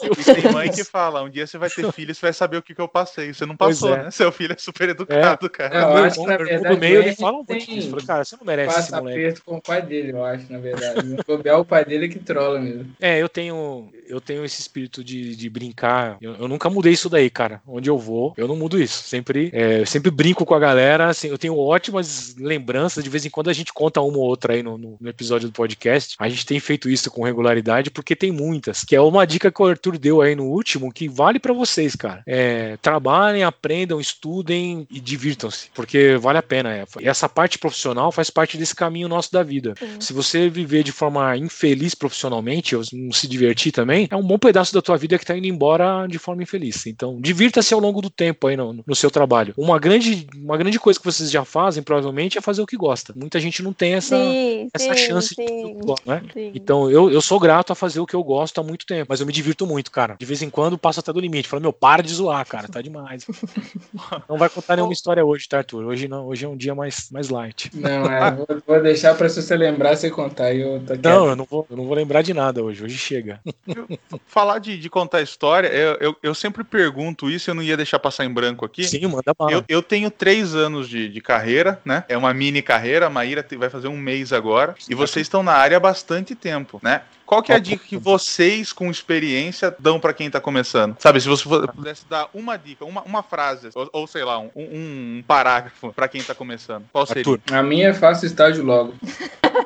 E tem mãe que fala, um dia você vai ter filho, você vai saber o que, que eu passei. Você não passou, é. né? Seu filho é super educado, cara. Eu meu acho que, na verdade, do meio, ele fala um monte disso. Eu falei, cara, você não merece esse Passa moleque. aperto com o pai dele, eu acho, na verdade. No o pai dele é que trola mesmo. É, eu tenho, eu tenho esse espírito de, de brincar. Eu, eu nunca mudei isso daí, cara. Onde eu vou, eu não mudo isso. Sempre, é, sempre brinco com a galera. Assim, eu tenho ótimas lembranças. De vez em quando a gente conta uma ou outra aí no, no- no episódio do podcast. A gente tem feito isso com regularidade porque tem muitas. Que é uma dica que o Arthur deu aí no último que vale pra vocês, cara. É, trabalhem, aprendam, estudem e divirtam-se, porque vale a pena. É. E essa parte profissional faz parte desse caminho nosso da vida. Sim. Se você viver de forma infeliz profissionalmente, ou não se divertir também, é um bom pedaço da tua vida que tá indo embora de forma infeliz. Então, divirta-se ao longo do tempo aí no, no seu trabalho. Uma grande, uma grande coisa que vocês já fazem, provavelmente, é fazer o que gosta. Muita gente não tem essa, Sim, essa sim, chance de fazer o sim, que gosta, né? sim. Então, eu, eu sou grato a fazer o que eu gosto há muito tempo, mas eu me divirto muito, cara. De vez em quando passo até do limite. Falo, meu, para de zoar, cara, tá demais. não vai contar nenhuma história hoje, tá, Arthur? Hoje não, hoje é um dia mais, mais light. Não, é, vou, vou deixar pra se você lembrar, você contar. e Eu. Não, eu não, vou, eu não vou lembrar de nada hoje. Hoje chega. Falar de, de contar história, eu, eu, eu sempre pergunto isso, eu não ia deixar passar em branco aqui. Sim, manda bala. Eu, eu tenho três anos de, de carreira, né? É uma mini carreira, a Maíra vai fazer um mês agora. E vocês estão na área há bastante tempo, né? Qual que é a dica que vocês, com experiência, dão pra quem tá começando? Sabe, se você pudesse dar uma dica, uma, uma frase, ou, ou sei lá, um, um, um parágrafo pra quem tá começando, qual seria? Arthur. A minha é faça estágio logo.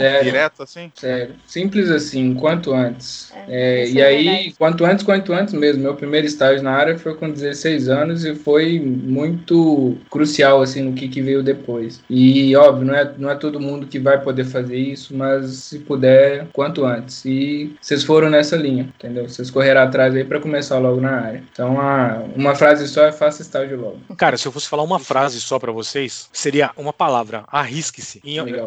Sério, Direto assim? sério. Simples assim, quanto antes. É, É, isso e é aí, verdade. quanto antes, quanto antes mesmo. Meu primeiro estágio na área foi com 16 anos e foi muito crucial, assim, no que, que veio depois. E, óbvio, não é, não é todo mundo que vai poder fazer isso, mas se puder, quanto antes. E vocês foram nessa linha, entendeu? Vocês correram atrás aí para começar logo na área. Então, a, uma frase só é faça estágio logo. Cara, se eu fosse falar uma frase só pra vocês, seria uma palavra: arrisque-se.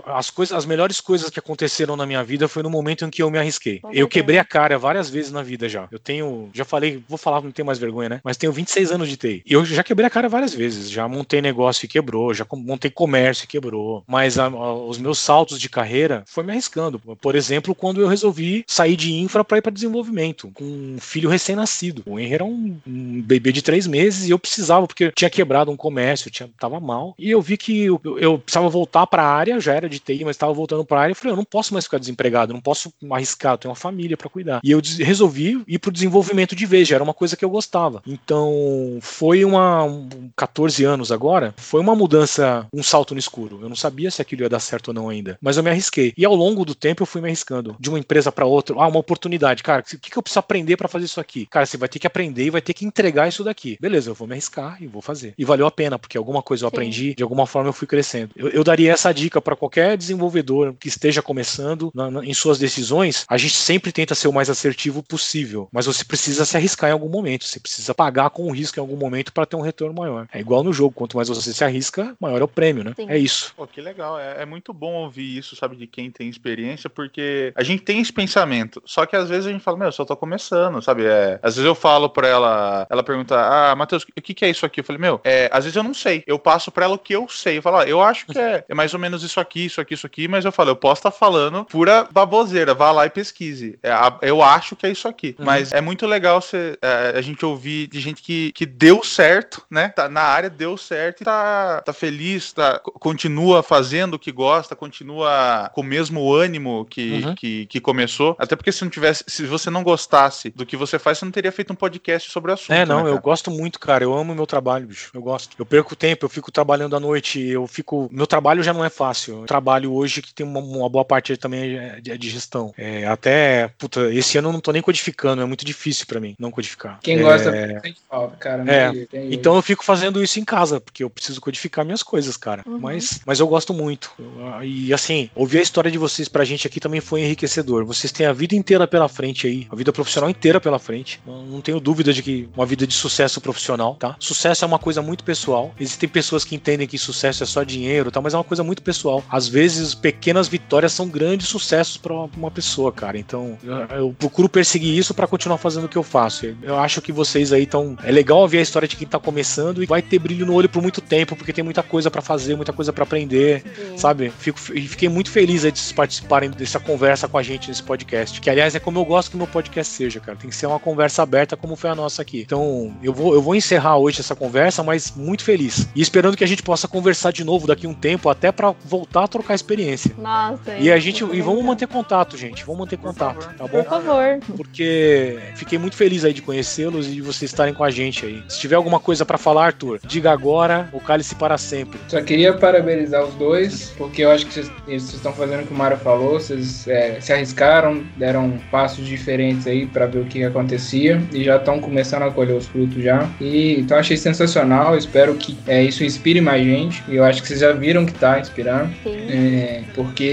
As, coisas, as melhores coisas que aconteceram na minha vida foi no momento em que eu me arrisquei. Com Eu quebrei a cara várias vezes na vida já. Eu tenho, já falei, vou falar, não tenho mais vergonha, né? Mas tenho 26 anos de TI. E eu já quebrei a cara várias vezes. Já montei negócio e quebrou, já montei comércio e quebrou. Mas a- a- os meus saltos de carreira foi me arriscando. Por exemplo, quando eu resolvi sair de infra para ir para desenvolvimento, com um filho recém-nascido. O Henry era um, um bebê de três meses e eu precisava, porque eu tinha quebrado um comércio, tinha, tava mal. E eu vi que eu, eu precisava voltar para a área, já era de TI, mas estava voltando para a área. Eu falei, eu não posso mais ficar desempregado, não posso arriscar, eu tenho uma família para cuidar. E eu resolvi ir para o desenvolvimento de vez, já era uma coisa que eu gostava. Então, foi uma. Um, 14 anos agora, foi uma mudança, um salto no escuro. Eu não sabia se aquilo ia dar certo ou não ainda, mas eu me arrisquei. E ao longo do tempo eu fui me arriscando. De uma empresa para outra, ah, uma oportunidade. Cara, o que, que eu preciso aprender para fazer isso aqui? Cara, você vai ter que aprender e vai ter que entregar isso daqui. Beleza, eu vou me arriscar e vou fazer. E valeu a pena, porque alguma coisa eu Sim. aprendi, de alguma forma eu fui crescendo. Eu, eu daria essa dica para qualquer desenvolvedor que esteja começando na- na- em suas decisões, a gente sempre tenta ser o mais assertivo possível. Mas você precisa se arriscar em algum momento. Você precisa pagar com o risco em algum momento para ter um retorno maior. É igual no jogo. Quanto mais você se arrisca, maior é o prêmio, né? Sim. É isso. Pô, que legal. É, é muito bom ouvir isso, sabe, de quem tem experiência, porque a gente tem esse pensamento. Só que às vezes a gente fala, meu, eu só tô começando, sabe? É, às vezes eu falo pra ela, ela pergunta, ah, Matheus, o que, que é isso aqui? Eu falei, meu, é, às vezes eu não sei. Eu passo pra ela o que eu sei. Eu falo, ó, eu acho que é, é mais ou menos isso aqui, isso aqui, isso aqui, mas eu falo, eu posso estar falando pura baboseira, vá lá e pesquise. É, eu acho que é isso aqui. Uhum. Mas é muito legal você, é, a gente ouvir de gente que, que deu certo, né? Tá na área, deu certo e tá, tá feliz, tá, co- continua fazendo o que gosta, continua com o mesmo ânimo que, Uhum. que, que começou. Até porque se não tivesse, se você não gostasse do que você faz, você não teria feito um podcast sobre o assunto. É, não, né, eu gosto muito, cara. Eu amo meu trabalho, bicho. Eu gosto. Eu perco tempo, eu fico trabalhando à noite, eu fico. Meu trabalho já não é fácil. Eu trabalho hoje que tem uma, uma boa parte também é de, é de gestão. É, até, puta, esse ano eu não tô nem codificando, é muito difícil pra mim não codificar. Quem É, gosta sente falta, cara. É, tem-. Então eu fico fazendo isso em casa, porque eu preciso codificar minhas coisas, cara. Uhum. Mas, mas eu gosto muito. Eu- E assim, ouvir a história de vocês pra gente aqui também foi enriquecedor. Vocês têm a vida inteira pela frente aí, a vida profissional inteira pela frente. Não, não tenho dúvida de que uma vida de sucesso profissional, tá? Sucesso é uma coisa muito pessoal. Existem pessoas que entendem que sucesso é só dinheiro, tá? Mas é uma coisa muito pessoal. Às vezes, pequenas vitórias são grandes sucessos pra uma pessoa, cara. Então, eu, procuro perseguir isso pra continuar fazendo o que eu faço. Eu acho que vocês aí estão. É legal ouvir a história de quem tá começando e vai ter brilho no olho por muito tempo, porque tem muita coisa pra fazer, muita coisa pra aprender, Sim. sabe? Fico, e fiquei muito feliz aí de vocês participarem dessa conversa com a gente nesse podcast. Que, aliás, é como eu gosto que o meu podcast seja, cara. Tem que ser uma conversa aberta, como foi a nossa aqui. Então, eu vou, eu vou encerrar hoje essa conversa, mas muito feliz. E esperando que a gente possa conversar de novo daqui a um tempo, até pra voltar a trocar experiência. Nossa. E a gente. E vamos manter contato, gente. Vamos manter contato, tá bom? Por favor. porque fiquei muito feliz aí de conhecê-los e de vocês estarem com a gente aí. Se tiver alguma coisa pra falar, Arthur, diga agora ou cale-se para sempre. Só queria parabenizar os dois, porque eu acho que vocês estão fazendo o que o Mário falou, vocês é, se arriscaram, deram passos diferentes aí pra ver o que acontecia e já estão começando a colher os frutos já. E então achei sensacional, espero que é, isso inspire mais gente. E eu acho que vocês já viram que tá inspirando. Sim. É, porque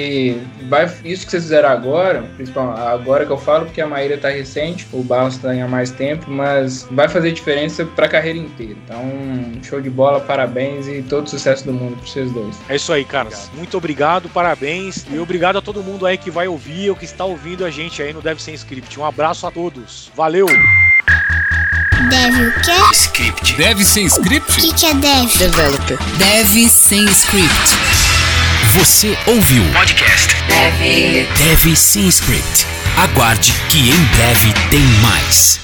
vai, isso que vocês fizeram agora, principalmente agora que eu falo, porque a Maíra tá recente, o Barros tá há mais tempo, mas vai fazer diferença pra carreira inteira. Então, show de bola, parabéns e todo sucesso do mundo pra vocês dois. É isso aí, caras. Muito obrigado, parabéns. E obrigado a todo mundo aí que vai ouvir ou que está ouvindo a gente aí no Deve Ser Script. Um abraço a todos. Valeu! Deve o quê? Script. Deve sem O script? que, que é deve? Developer. Deve sem script. Você ouviu Podcast. Deve. Deve Sem Script. Aguarde que em breve tem mais.